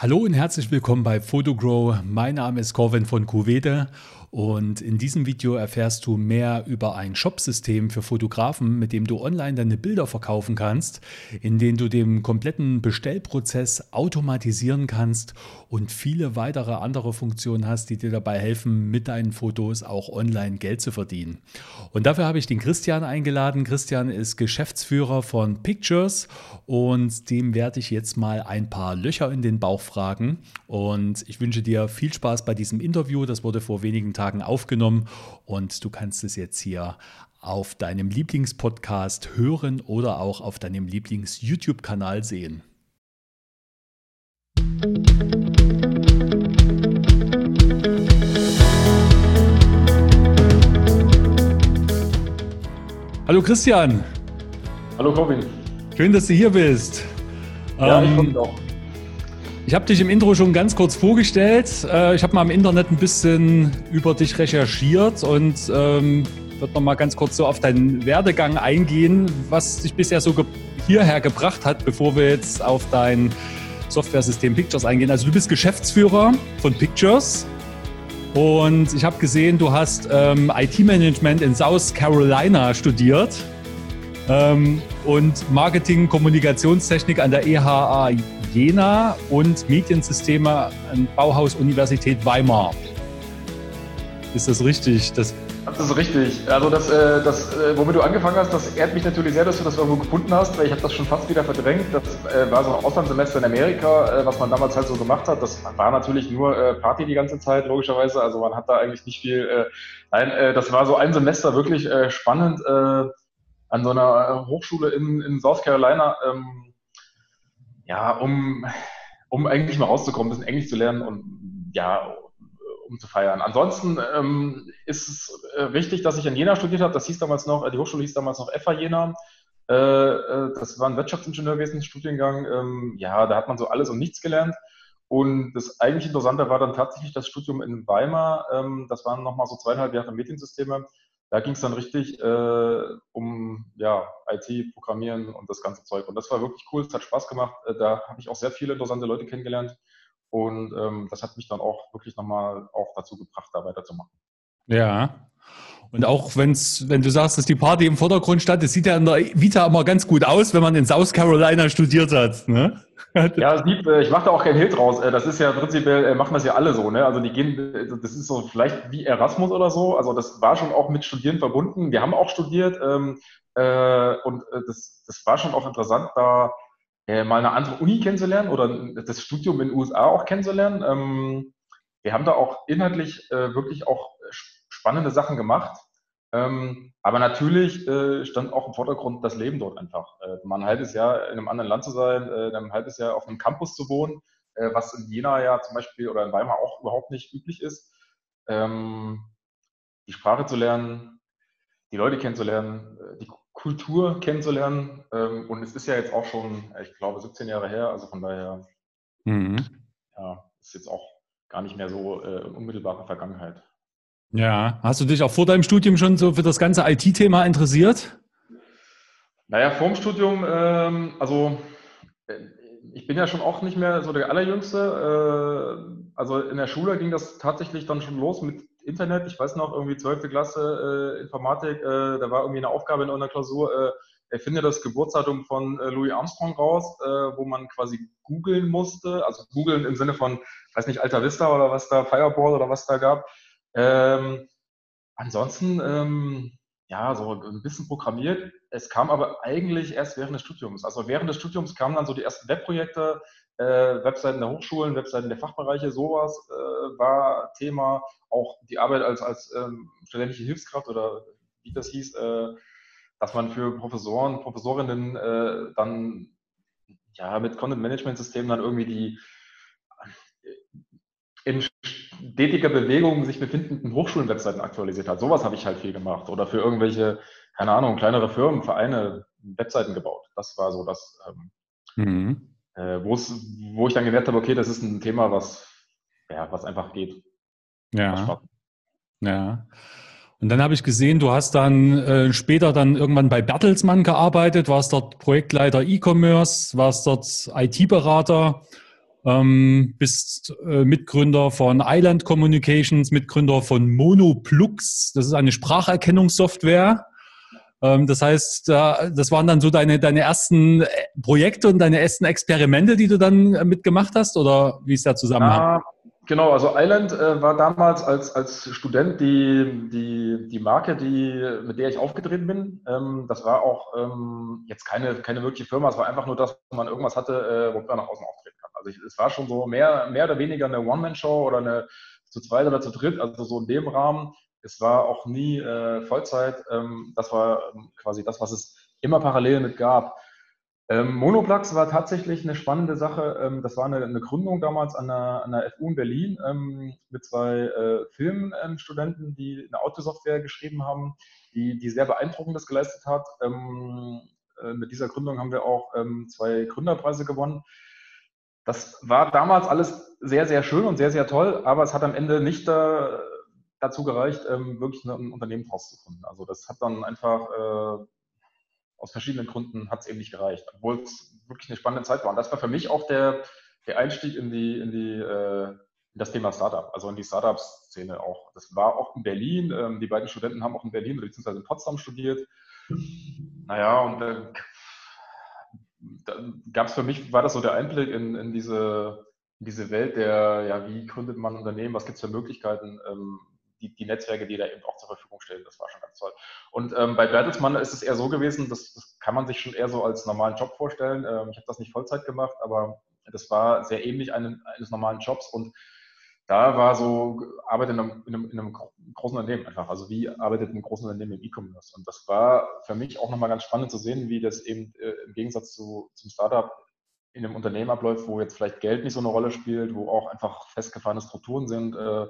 Hallo und herzlich willkommen bei Photogrow. Mein Name ist Corvin von Cuvede und in diesem Video erfährst du mehr über ein Shopsystem für Fotografen, mit dem du online deine Bilder verkaufen kannst, in dem du den kompletten Bestellprozess automatisieren kannst und viele weitere andere Funktionen hast, die dir dabei helfen, mit deinen Fotos auch online Geld zu verdienen. Und dafür habe ich den Christian eingeladen. Christian ist Geschäftsführer von Pictures und dem werde ich jetzt mal ein paar Löcher in den Bauch fragen. Und ich wünsche dir viel Spaß bei diesem Interview. Das wurde vor wenigen Tagen aufgenommen und du kannst es jetzt hier auf deinem Lieblingspodcast hören oder auch auf deinem Lieblings-YouTube-Kanal sehen. Hallo Christian. Hallo Robin. Schön, dass du hier bist. Ja, ähm, ich auch. Ich habe dich im Intro schon ganz kurz vorgestellt. Äh, ich habe mal im Internet ein bisschen über dich recherchiert und ähm, würde noch mal ganz kurz so auf deinen Werdegang eingehen, was dich bisher so ge hierher gebracht hat, bevor wir jetzt auf dein Software-System Pictures eingehen. Also du bist Geschäftsführer von Pictures und ich habe gesehen, du hast ähm, IT-Management in South Carolina studiert ähm, und Marketing, Kommunikationstechnik an der EHA Jena und Mediensysteme an Bauhaus Universität Weimar. Ist das richtig? Das, das ist richtig. Also das, äh, das äh, womit du angefangen hast, das ehrt mich natürlich sehr, dass du das irgendwo gefunden hast, weil ich habe das schon fast wieder verdrängt. Das äh, war so ein Auslandssemester in Amerika, was man damals halt so gemacht hat. Das war natürlich nur Party die ganze Zeit, logischerweise. Also man hat da eigentlich nicht viel. Nein, das war so ein Semester wirklich spannend an so einer Hochschule in, in South Carolina. Ähm, ja, um, um eigentlich mal rauszukommen, ein bisschen Englisch zu lernen und ja, um zu feiern. Ansonsten ähm, ist es äh, wichtig, dass ich in Jena studiert habe. Das hieß damals noch, äh, die Hochschule hieß damals noch FA Jena. Äh, äh, das war ein Wirtschaftsingenieurwesen-Studiengang. Ähm, ja, da hat man so alles und nichts gelernt. Und das eigentlich Interessante war dann tatsächlich das Studium in Weimar. Ähm, das waren nochmal so zweieinhalb Jahre Mediensysteme da ging es dann richtig äh, um ja, IT, Programmieren und das ganze Zeug. Und das war wirklich cool, es hat Spaß gemacht. Äh, da habe ich auch sehr viele interessante Leute kennengelernt. Und ähm, das hat mich dann auch wirklich nochmal auch dazu gebracht, da weiterzumachen. Ja. Und auch wenn's, wenn du sagst, dass die Party im Vordergrund stand, das sieht ja in der Vita immer ganz gut aus, wenn man in South Carolina studiert hat. Ne? ja, Sieb, äh, ich mache da auch kein Hit raus. Äh, das ist ja prinzipiell, äh, machen das ja alle so. Ne? Also die gehen, das ist so vielleicht wie Erasmus oder so. Also das war schon auch mit Studieren verbunden. Wir haben auch studiert ähm, äh, und das, das war schon auch interessant, da äh, mal eine andere Uni kennenzulernen oder das Studium in den USA auch kennenzulernen. Ähm, wir haben da auch inhaltlich äh, wirklich auch spannende Sachen gemacht. Ähm, aber natürlich äh, stand auch im Vordergrund das Leben dort einfach. Äh, mal ein halbes Jahr in einem anderen Land zu sein, äh, ein halbes Jahr auf einem Campus zu wohnen, äh, was in Jena ja zum Beispiel oder in Weimar auch überhaupt nicht üblich ist. Ähm, die Sprache zu lernen, die Leute kennenzulernen, äh, die Kultur kennenzulernen. Ähm, und es ist ja jetzt auch schon, ich glaube, 17 Jahre her, also von daher, mhm. ja, ist jetzt auch gar nicht mehr so äh, unmittelbare Vergangenheit. Ja, hast du dich auch vor deinem Studium schon so für das ganze IT-Thema interessiert? Naja, vor dem Studium, ähm, also äh, ich bin ja schon auch nicht mehr so der Allerjüngste. Äh, also in der Schule ging das tatsächlich dann schon los mit Internet. Ich weiß noch, irgendwie 12. Klasse äh, Informatik, äh, da war irgendwie eine Aufgabe in einer Klausur, äh, erfinde das Geburtsdatum von äh, Louis Armstrong raus, wo man quasi googeln musste. Also googeln im Sinne von, weiß nicht, Alta Vista oder was da, Fireball oder was da gab. Ähm, ansonsten, ähm, ja, so ein bisschen programmiert. Es kam aber eigentlich erst während des Studiums. Also während des Studiums kamen dann so die ersten Webprojekte, äh, Webseiten der Hochschulen, Webseiten der Fachbereiche, sowas äh, war Thema. Auch die Arbeit als, als ähm, studentische Hilfskraft oder wie das hieß, äh, dass man für Professoren, Professorinnen äh, dann ja mit Content Management Systemen dann irgendwie die in stetiger Bewegung sich befindenden Hochschulen-Webseiten aktualisiert hat. Sowas habe ich halt viel gemacht. Oder für irgendwelche, keine Ahnung, kleinere Firmen, Vereine Webseiten gebaut. Das war so das, ähm, mhm. äh, wo ich dann gemerkt habe, okay, das ist ein Thema, was, ja, was einfach geht. Ja. Ja. Und dann habe ich gesehen, du hast dann äh, später dann irgendwann bei Bertelsmann gearbeitet, warst dort Projektleiter E-Commerce, warst dort IT-Berater ähm, bist äh, Mitgründer von Island Communications, Mitgründer von Monoplux. Das ist eine Spracherkennungssoftware. Ähm, das heißt, äh, das waren dann so deine, deine ersten äh, Projekte und deine ersten Experimente, die du dann äh, mitgemacht hast? Oder wie ist der Zusammenhang? Ja, genau, also Island äh, war damals als, als Student die, die, die Marke, die, mit der ich aufgetreten bin. Ähm, das war auch ähm, jetzt keine, keine wirkliche Firma, es war einfach nur, dass man irgendwas hatte, äh, womit man nach außen auftreten. Also ich, es war schon so mehr, mehr oder weniger eine One-Man-Show oder eine zu zweit oder zu dritt, also so in dem Rahmen. Es war auch nie äh, Vollzeit. Ähm, das war ähm, quasi das, was es immer parallel mit gab. Ähm, Monoplax war tatsächlich eine spannende Sache. Ähm, das war eine, eine, Gründung damals an der, an der FU in Berlin ähm, mit zwei äh, Filmstudenten, die eine Autosoftware geschrieben haben, die, die sehr beeindruckendes geleistet hat. Ähm, äh, mit dieser Gründung haben wir auch zwei Gründerpreise gewonnen. Das war damals alles sehr, sehr schön und sehr, sehr toll, aber es hat am Ende nicht da, dazu gereicht, ähm, wirklich ein Unternehmen draus. Also das hat dann einfach äh, aus verschiedenen Gründen hat es eben nicht gereicht, obwohl es wirklich eine spannende Zeit war. Und das war für mich auch der, der Einstieg in die, in die äh, in das Thema Startup, also in die Startup-Szene auch. Das war auch in Berlin. Ähm, die beiden Studenten haben auch in Berlin bzw. in Potsdam studiert. Naja, und äh, gab es für mich, war das so der Einblick in, in diese, in diese Welt der, ja, wie gründet man Unternehmen, was gibt es für Möglichkeiten, ähm, die, die Netzwerke, die da eben auch zur Verfügung stehen, das war schon ganz toll. Und ähm, bei Bertelsmann ist es eher so gewesen, das, das kann man sich schon eher so als normalen Job vorstellen. Ähm, ich habe das nicht Vollzeit gemacht, aber das war sehr ähnlich einem, eines normalen Jobs und da war so, arbeite in einem, in, einem, in einem, großen Unternehmen einfach. Also wie arbeitet ein großes Unternehmen im E-Commerce? Und das war für mich auch nochmal ganz spannend zu sehen, wie das eben äh, im Gegensatz zu, zum Startup in einem Unternehmen abläuft, wo jetzt vielleicht Geld nicht so eine Rolle spielt, wo auch einfach festgefahrene Strukturen sind. Äh,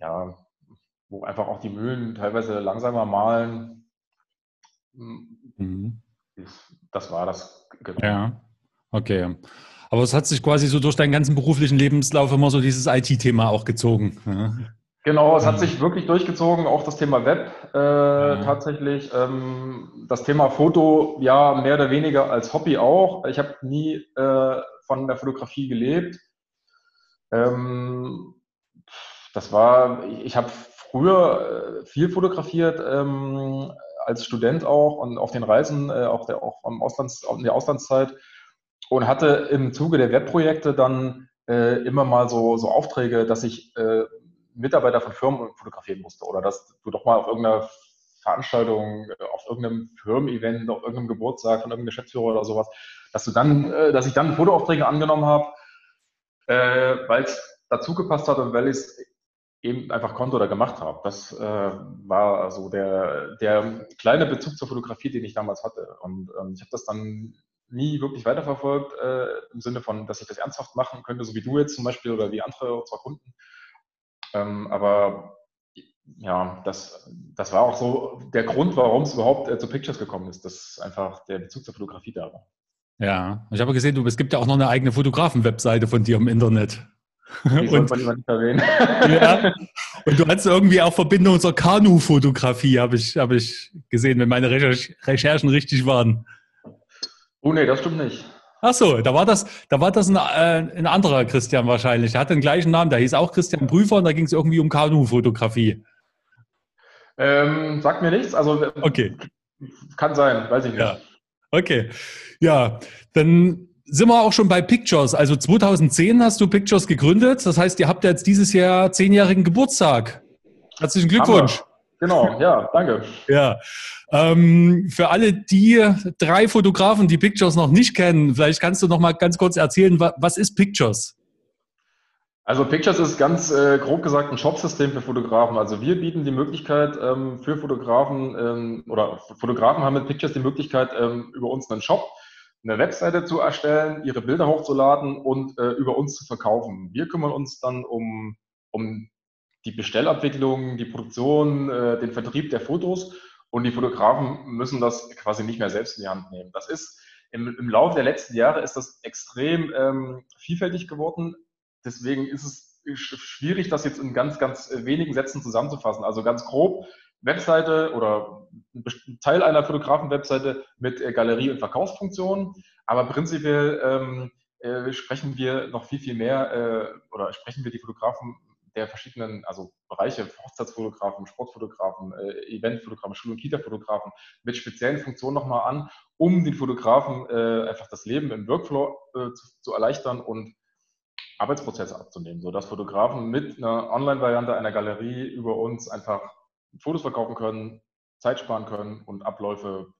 ja, wo einfach auch die Mühlen teilweise langsamer malen. Mhm. Das war das. Genau. Ja, okay. Aber es hat sich quasi so durch deinen ganzen beruflichen Lebenslauf immer so dieses IT-Thema auch gezogen. Ja. Genau, es hat sich wirklich durchgezogen, auch das Thema Web äh, ja. tatsächlich. Ähm, das Thema Foto, ja, mehr oder weniger als Hobby auch. Ich habe nie äh, von der Fotografie gelebt. Ähm, das war, ich habe früher äh, viel fotografiert, ähm, als Student auch und auf den Reisen, äh, auch, der, auch Auslands, in der Auslandszeit und hatte im Zuge der Webprojekte dann äh, immer mal so, so Aufträge, dass ich äh, Mitarbeiter von Firmen fotografieren musste oder dass du doch mal auf irgendeiner Veranstaltung, äh, auf irgendeinem Firmen-Event, auf irgendeinem Geburtstag von irgendeinem Geschäftsführer oder sowas, dass du dann, äh, dass ich dann Fotoaufträge angenommen habe, äh, weil es dazu gepasst hat und weil ich es eben einfach konnte oder gemacht habe. Das äh, war also der, der kleine Bezug zur Fotografie, den ich damals hatte. Und ähm, ich habe das dann nie wirklich weiterverfolgt, äh, im Sinne von, dass ich das ernsthaft machen könnte, so wie du jetzt zum Beispiel oder wie andere unserer Kunden. Ähm, aber ja, das, das war auch so der Grund, warum es überhaupt äh, zu Pictures gekommen ist, dass einfach der Bezug zur Fotografie da war. Ja, ich habe gesehen, du, es gibt ja auch noch eine eigene Fotografen-Webseite von dir im Internet. Die und, man nicht erwähnen. ja, und du hast irgendwie auch Verbindung zur Kanu-Fotografie, habe ich, hab ich gesehen, wenn meine Recherchen richtig waren. Oh nee, das stimmt nicht. Ach so, da war das, da war das ein, äh, ein anderer Christian wahrscheinlich. Er hatte den gleichen Namen, der hieß auch Christian Prüfer und da ging es irgendwie um Kanu-Fotografie. Ähm, sagt mir nichts, also okay. kann sein, weiß ich nicht. Ja. Okay, ja, dann sind wir auch schon bei Pictures. Also 2010 hast du Pictures gegründet. Das heißt, ihr habt jetzt dieses Jahr zehnjährigen Geburtstag. Herzlichen Glückwunsch. Genau, ja, danke. Ja. Ähm, für alle die drei Fotografen, die Pictures noch nicht kennen, vielleicht kannst du noch mal ganz kurz erzählen, was ist Pictures? Also Pictures ist ganz äh, grob gesagt ein Shopsystem für Fotografen. Also wir bieten die Möglichkeit ähm, für Fotografen ähm, oder Fotografen haben mit Pictures die Möglichkeit, ähm, über uns einen Shop, eine Webseite zu erstellen, ihre Bilder hochzuladen und äh, über uns zu verkaufen. Wir kümmern uns dann um, um die Bestellabwicklung, die Produktion, äh, den Vertrieb der Fotos und die Fotografen müssen das quasi nicht mehr selbst in die Hand nehmen. Das ist im, im Laufe der letzten Jahre ist das extrem ähm, vielfältig geworden. Deswegen ist es schwierig, das jetzt in ganz, ganz wenigen Sätzen zusammenzufassen. Also ganz grob, Webseite oder ein Teil einer Fotografen-Webseite mit äh, Galerie- und Verkaufsfunktionen. Aber prinzipiell ähm, äh, sprechen wir noch viel, viel mehr äh, oder sprechen wir die Fotografen der verschiedenen also Bereiche, Hochzeitsfotografen, Sportfotografen, äh, Eventfotografen, Schul- und Kita-Fotografen mit speziellen Funktionen nochmal an, um den Fotografen äh, einfach das Leben im Workflow äh, zu, zu, erleichtern und Arbeitsprozesse abzunehmen, sodass Fotografen mit einer Online-Variante einer Galerie über uns einfach Fotos verkaufen können, Zeit sparen können und Abläufe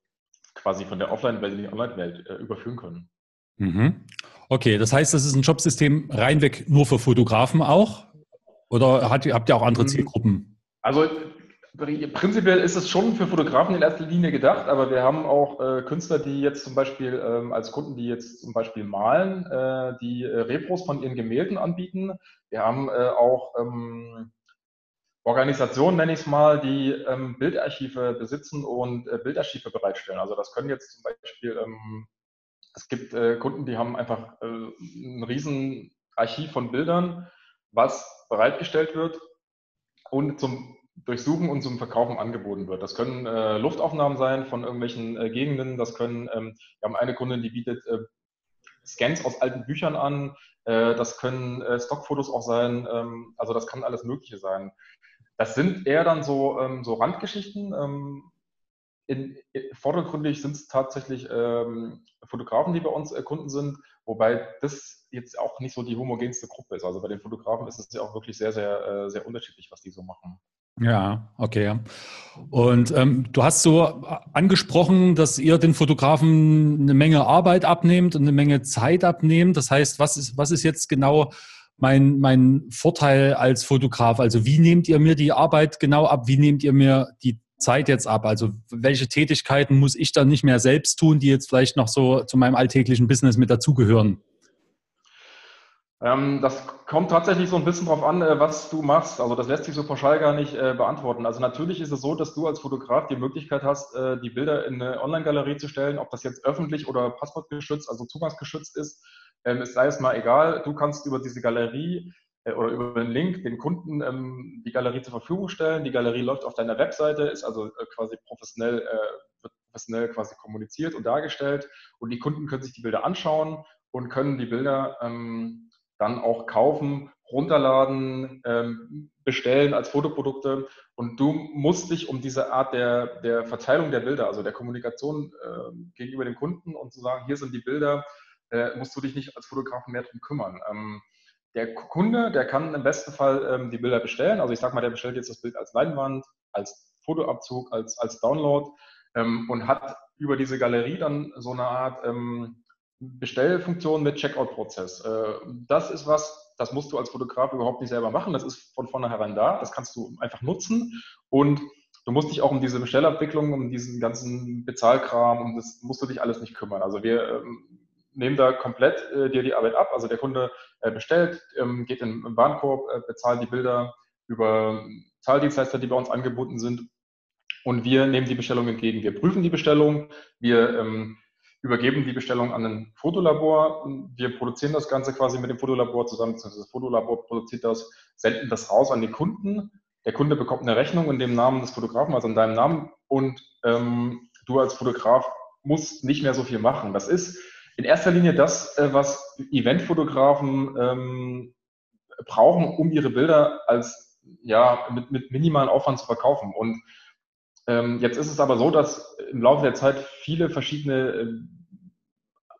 quasi von der Offline-Welt in die Online-Welt äh, überführen können. Mhm. Okay, das heißt, das ist ein Jobsystem reinweg nur für Fotografen auch? Oder hat, habt ihr auch andere mhm. Zielgruppen? Also prinzipiell ist es schon für Fotografen in erster Linie gedacht, aber wir haben auch äh, Künstler, die jetzt zum Beispiel ähm, als Kunden, die jetzt zum Beispiel malen, äh, die äh, Repros von ihren Gemälden anbieten. Wir haben äh, auch ähm, Organisationen, nenne ich es mal, die ähm, Bildarchive besitzen und äh, Bildarchive bereitstellen. Also das können jetzt zum Beispiel, ähm, es gibt äh, Kunden, die haben einfach ein riesen Archiv von Bildern, was bereitgestellt wird und zum Durchsuchen und zum Verkaufen angeboten wird. Das können äh, Luftaufnahmen sein von irgendwelchen äh, Gegenden. Das können, ähm, wir haben eine Kundin, die bietet äh, Scans aus alten Büchern an. Äh, das können äh, Stockfotos auch sein. Ähm, also das kann alles Mögliche sein. Das sind eher dann so, ähm, so Randgeschichten. Ähm, in, in, vordergründig sind es tatsächlich ähm, Fotografen, die bei uns äh, Kunden sind, wobei das jetzt auch nicht so die homogenste Gruppe ist. Also bei den Fotografen ist es ja auch wirklich sehr, sehr, äh, sehr unterschiedlich, was die so machen. Ja, okay. Und ähm, du hast so angesprochen, dass ihr den Fotografen eine Menge Arbeit abnehmt und eine Menge Zeit abnehmt. Das heißt, was ist, was ist jetzt genau mein, mein Vorteil als Fotograf? Also wie nehmt ihr mir die Arbeit genau ab? Wie nehmt ihr mir die Zeit jetzt ab? Also welche Tätigkeiten muss ich dann nicht mehr selbst tun, die jetzt vielleicht noch so zu meinem alltäglichen Business mit dazugehören? Ähm, das kommt tatsächlich so ein bisschen drauf an, äh, was du machst. Also das lässt sich so pauschal gar nicht äh, beantworten. Also natürlich ist es so, dass du als Fotograf die Möglichkeit hast, äh, die Bilder in eine Online-Galerie zu stellen, ob das jetzt öffentlich oder passwortgeschützt, also zugangsgeschützt ist. Ähm, es sei es mal egal. Du kannst über diese Galerie oder über den Link den Kunden ähm, die Galerie zur Verfügung stellen. Die Galerie läuft auf deiner Webseite, ist also quasi professionell, wird professionell quasi kommuniziert und dargestellt. Und die Kunden können sich die Bilder anschauen und können die Bilder dann auch kaufen, runterladen, ähm, bestellen als Fotoprodukte. Und du musst dich um diese Art der, der Verteilung der Bilder, also der Kommunikation äh, gegenüber dem Kunden und zu sagen, hier sind die Bilder, äh, musst du dich nicht als Fotografen mehr drum kümmern. Ähm, der Kunde, der kann im besten Fall ähm, die Bilder bestellen. Also ich sag mal, der bestellt jetzt das Bild als Leinwand, als Fotoabzug, als, als Download ähm, und hat über diese Galerie dann so eine Art ähm, Bestellfunktion mit Checkout-Prozess. Äh, das ist was, das musst du als Fotograf überhaupt nicht selber machen. Das ist von vornherein da. Das kannst du einfach nutzen. Und du musst dich auch um diese Bestellabwicklung, um diesen ganzen Bezahlkram, um das musst du dich alles nicht kümmern. Also wir ähm, nehmen da komplett äh, dir die Arbeit ab. Also der Kunde äh, bestellt, ähm, geht in den Warenkorb, bezahlt die Bilder über Zahldienstleister, die bei uns angebunden sind. Und wir nehmen die Bestellung entgegen. Wir prüfen die Bestellung. Wir ähm, übergeben die Bestellung an ein Fotolabor. Wir produzieren das Ganze quasi mit dem Fotolabor zusammen, das Fotolabor produziert das, senden das raus an den Kunden. Der Kunde bekommt eine Rechnung in dem Namen des Fotografen, also in deinem Namen, und ähm, du als Fotograf musst nicht mehr so viel machen. Das ist in erster Linie das, äh, was Eventfotografen ähm, brauchen, um ihre Bilder als ja mit, mit minimalen Aufwand zu verkaufen. Und jetzt ist es aber so, dass im Laufe der Zeit viele verschiedene, äh,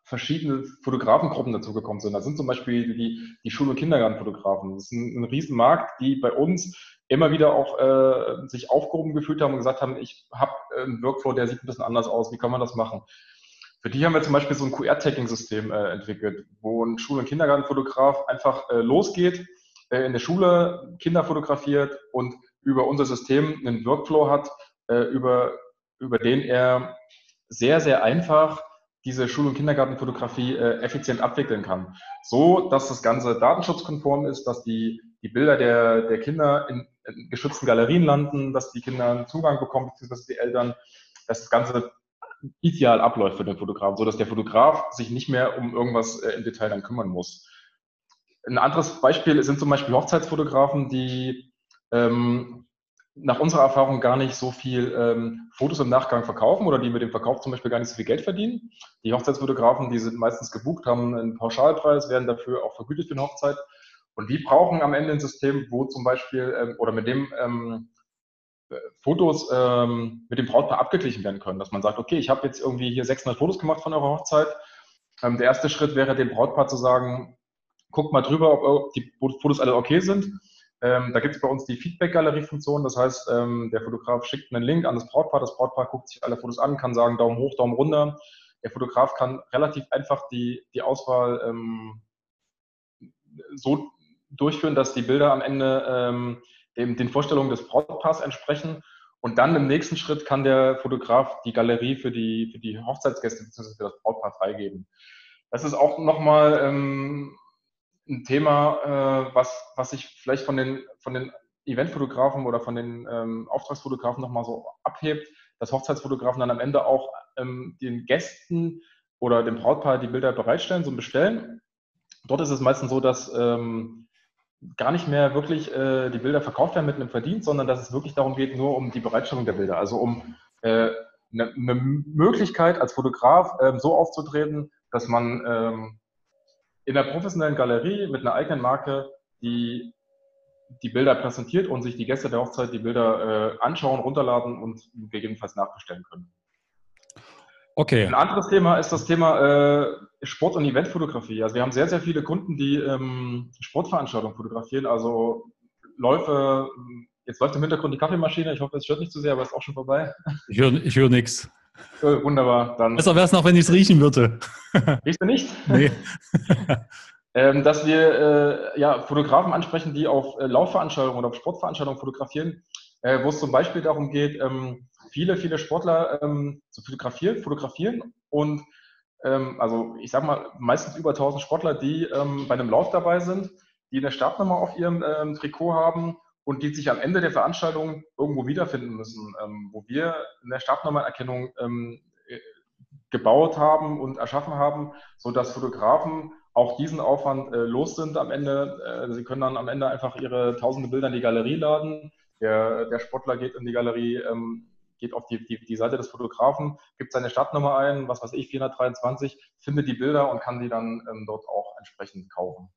verschiedene Fotografengruppen dazugekommen sind. Da sind zum Beispiel die, die Schul- und Kindergartenfotografen. Das ist ein, ein Riesenmarkt, die bei uns immer wieder auch äh, sich aufgehoben gefühlt haben und gesagt haben, ich habe einen Workflow, der sieht ein bisschen anders aus, wie kann man das machen? Für die haben wir zum Beispiel so ein QR-Tagging-System äh, entwickelt, wo ein Schul- und Kindergartenfotograf einfach äh, losgeht, äh, in der Schule Kinder fotografiert und über unser System einen Workflow hat, äh, über, über den er sehr, sehr einfach diese Schul- und Kindergartenfotografie äh, effizient abwickeln kann. So, dass das Ganze datenschutzkonform ist, dass die, die Bilder der, der Kinder in, in geschützten Galerien landen, dass die Kinder einen Zugang bekommen, beziehungsweise die Eltern, dass das Ganze ideal abläuft für den Fotografen, so dass der Fotograf sich nicht mehr um irgendwas äh, im Detail dann kümmern muss. Ein anderes Beispiel sind zum Beispiel Hochzeitsfotografen, die ähm, nach unserer Erfahrung gar nicht so viel ähm, Fotos im Nachgang verkaufen oder die mit dem Verkauf zum Beispiel gar nicht so viel Geld verdienen. Die Hochzeitsfotografen, die sind meistens gebucht, haben einen Pauschalpreis, werden dafür auch vergütet für eine Hochzeit. Und die brauchen am Ende ein System, wo zum Beispiel ähm, oder mit dem ähm, Fotos ähm, mit dem Brautpaar abgeglichen werden können. Dass man sagt, okay, ich habe jetzt irgendwie hier 600 Fotos gemacht von eurer Hochzeit. Ähm, der erste Schritt wäre dem Brautpaar zu sagen, guckt mal drüber, ob die Fotos alle okay sind ähm, da gibt es bei uns die Feedback-Galerie-Funktion. Das heißt, ähm, der Fotograf schickt einen Link an das Brautpaar. Das Brautpaar guckt sich alle Fotos an, kann sagen Daumen hoch, Daumen runter. Der Fotograf kann relativ einfach die, die Auswahl ähm, so durchführen, dass die Bilder am Ende ähm, dem, den Vorstellungen des Brautpaars entsprechen. Und dann im nächsten Schritt kann der Fotograf die Galerie für die, für die Hochzeitsgäste bzw. für das Brautpaar freigeben. Das ist auch nochmal ähm, ein Thema, äh, was, was sich vielleicht von den, von den Eventfotografen oder von den ähm, Auftragsfotografen nochmal so abhebt, dass Hochzeitsfotografen dann am Ende auch ähm, den Gästen oder dem Brautpaar die Bilder bereitstellen, so bestellen. Dort ist es meistens so, dass ähm, gar nicht mehr wirklich äh, die Bilder verkauft werden mit einem Verdienst, sondern dass es wirklich darum geht, nur um die Bereitstellung der Bilder. Also um äh, eine, Möglichkeit als Fotograf ähm, so aufzutreten, dass man ähm, in der professionellen Galerie mit einer eigenen Marke die die Bilder präsentiert und sich die Gäste der Hochzeit die Bilder äh, anschauen, runterladen und gegebenenfalls nachbestellen können. Okay. Ein anderes Thema ist das Thema äh, Sport- und Eventfotografie. Also wir haben sehr, sehr viele Kunden, die ähm, Sportveranstaltungen fotografieren, also Läufe. Jetzt läuft im Hintergrund die Kaffeemaschine. Ich hoffe, es stört nicht zu sehr, aber es ist auch schon vorbei. Ich höre ich hör nichts. Äh, wunderbar. Dann Besser wäre es noch, wenn ich es riechen würde. Riechst du nicht? Nee. ähm, dass wir äh, ja, Fotografen ansprechen, die auf äh, Laufveranstaltungen oder auf Sportveranstaltungen fotografieren, äh, wo es zum Beispiel darum geht, ähm, viele, viele Sportler ähm, zu fotografieren, fotografieren und ähm, also ich sag mal, meistens über 1000 Sportler, die ähm, bei einem Lauf dabei sind, die eine Startnummer auf ihrem ähm, Trikot haben und die sich am Ende der Veranstaltung irgendwo wiederfinden müssen, ähm, wo wir eine Startnummererkennung ähm, äh, gebaut haben und erschaffen haben, sodass Fotografen auch diesen Aufwand äh, los sind am Ende. Äh, sie können dann am Ende einfach ihre tausende Bilder in die Galerie laden. Der, der Sportler geht in die Galerie, ähm, geht auf die, die, die Seite des Fotografen, gibt seine Startnummer ein, was weiß ich, 423, findet die Bilder und kann die dann ähm, dort auch entsprechend kaufen.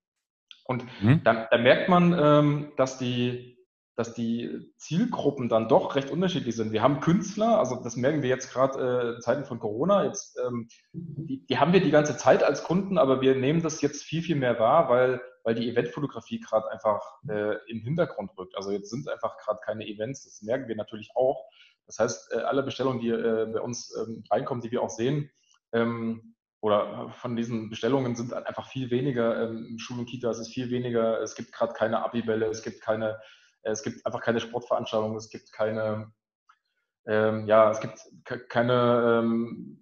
Und mhm. dann, dann, merkt man, ähm, dass die dass die Zielgruppen dann doch recht unterschiedlich sind. Wir haben Künstler, also das merken wir jetzt gerade äh, in Zeiten von Corona, jetzt, ähm, die, die, haben wir die ganze Zeit als Kunden, aber wir nehmen das jetzt viel, viel mehr wahr, weil, weil die Eventfotografie gerade einfach äh, im Hintergrund rückt. Also jetzt sind einfach gerade keine Events, das merken wir natürlich auch. Das heißt, äh, alle Bestellungen, die äh, bei uns ähm, reinkommen, die wir auch sehen, ähm, oder von diesen Bestellungen sind einfach viel weniger ähm, und Kita, es ist viel weniger, es gibt gerade keine Abibälle, es gibt keine es gibt einfach keine Sportveranstaltungen, es gibt keine, ähm, ja, es gibt keine ähm,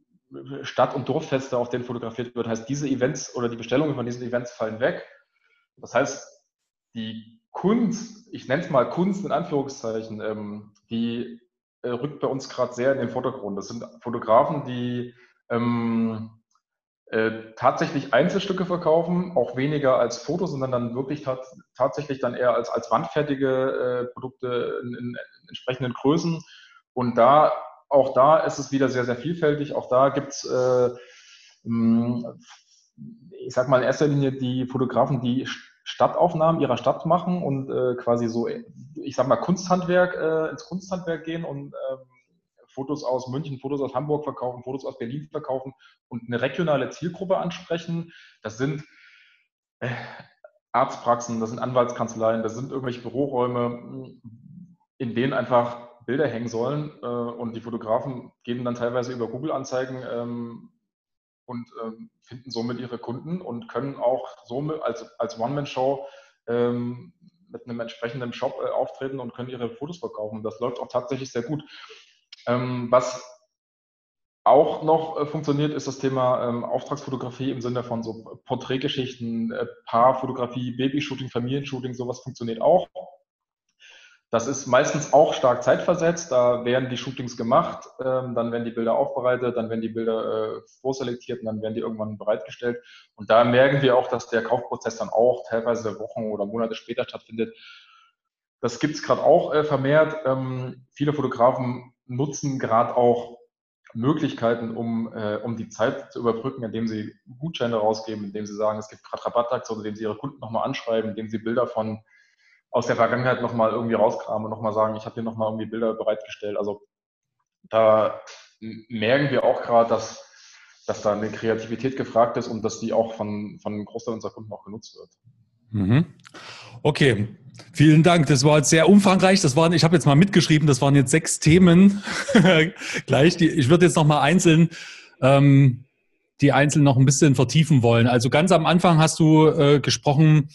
Stadt- und Dorffeste, auf denen fotografiert wird. Heißt, diese Events oder die Bestellungen von diesen Events fallen weg. Das heißt, die Kunst, ich nenne es mal Kunst in Anführungszeichen, ähm, die äh, rückt bei uns gerade sehr in den Vordergrund. Das sind Fotografen, die ähm, äh, tatsächlich Einzelstücke verkaufen, auch weniger als Fotos, sondern dann wirklich tat, tatsächlich dann eher als, als wandfertige äh, Produkte in, in, entsprechenden Größen. Und da, auch da ist es wieder sehr, sehr vielfältig. Auch da gibt es, äh, ich sag mal in erster Linie die Fotografen, die Stadtaufnahmen ihrer Stadt machen und äh, quasi so, ich sag mal, Kunsthandwerk, äh, ins Kunsthandwerk gehen und ähm, Fotos aus München, Fotos aus Hamburg verkaufen, Fotos aus Berlin verkaufen und eine regionale Zielgruppe ansprechen. Das sind äh, Arztpraxen, das sind Anwaltskanzleien, das sind irgendwelche Büroräume, in denen einfach Bilder hängen sollen. Äh, und die Fotografen gehen dann teilweise über Google-Anzeigen ähm, und ähm, finden somit ihre Kunden und können auch somit als, als One-Man-Show ähm, mit einem entsprechenden Shop äh, auftreten und können ihre Fotos verkaufen. Das läuft auch tatsächlich sehr gut. Ähm, was auch noch äh, funktioniert, ist das Thema ähm, Auftragsfotografie im Sinne von so Porträtgeschichten, äh, Paarfotografie, Babyshooting, Familienshooting, sowas funktioniert auch. Das ist meistens auch stark zeitversetzt. Da werden die Shootings gemacht, ähm, dann werden die Bilder aufbereitet, dann werden die Bilder äh, vorselektiert und dann werden die irgendwann bereitgestellt. Und da merken wir auch, dass der Kaufprozess dann auch teilweise Wochen oder Monate später stattfindet. das gibt es gerade auch äh, vermehrt. Ähm, viele Fotografen nutzen gerade auch Möglichkeiten, um, äh, um die Zeit zu überbrücken, indem sie Gutscheine rausgeben, indem sie sagen, es gibt gerade Rabattaktionen, indem sie ihre Kunden nochmal anschreiben, indem sie Bilder von aus der Vergangenheit nochmal irgendwie rauskramen und nochmal sagen, ich habe dir nochmal irgendwie Bilder bereitgestellt. Also da merken wir auch gerade, dass, dass da eine Kreativität gefragt ist und dass die auch von, von Großteil unserer Kunden auch genutzt wird. Mhm. Okay, vielen Dank. Das war jetzt sehr umfangreich. Das waren, ich habe jetzt mal mitgeschrieben, das waren jetzt sechs Themen. Gleich, die, ich würde jetzt noch mal einzeln ähm, die einzeln noch ein bisschen vertiefen wollen. Also ganz am Anfang hast du äh, gesprochen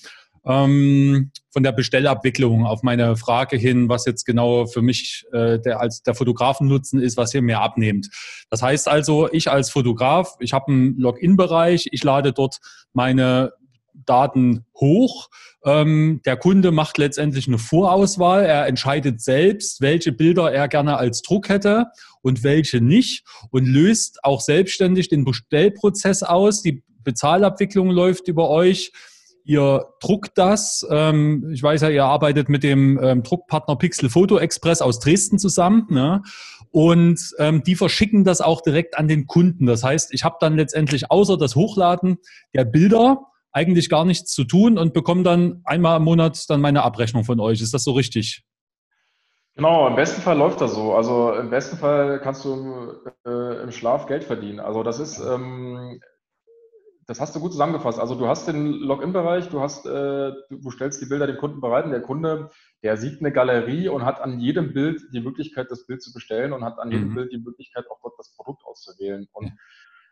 ähm, von der Bestellabwicklung auf meine Frage hin, was jetzt genau für mich äh, der, als der Fotografennutzen ist, was ihr mir abnehmt. Das heißt also, ich als Fotograf, ich habe einen Login-Bereich, ich lade dort meine Daten hoch. Ähm, der Kunde macht letztendlich eine Vorauswahl. Er entscheidet selbst, welche Bilder er gerne als Druck hätte und welche nicht und löst auch selbstständig den Bestellprozess aus. Die Bezahlabwicklung läuft über euch. Ihr druckt das. Ähm, ich weiß ja, ihr arbeitet mit dem ähm, Druckpartner Pixel Photo Express aus Dresden zusammen. Ne? Und ähm, die verschicken das auch direkt an den Kunden. Das heißt, ich habe dann letztendlich außer das Hochladen der Bilder eigentlich gar nichts zu tun und bekomme dann einmal im Monat dann meine Abrechnung von euch. Ist das so richtig? Genau, im besten Fall läuft das so. Also im besten Fall kannst du äh, im Schlaf Geld verdienen. Also das ist, ähm, das hast du gut zusammengefasst. Also du hast den Login-Bereich, du hast, äh, du stellst die Bilder dem Kunden bereit und der Kunde, der sieht eine Galerie und hat an jedem Bild die Möglichkeit, das Bild zu bestellen und hat an jedem mhm. Bild die Möglichkeit, auch dort das Produkt auszuwählen. Und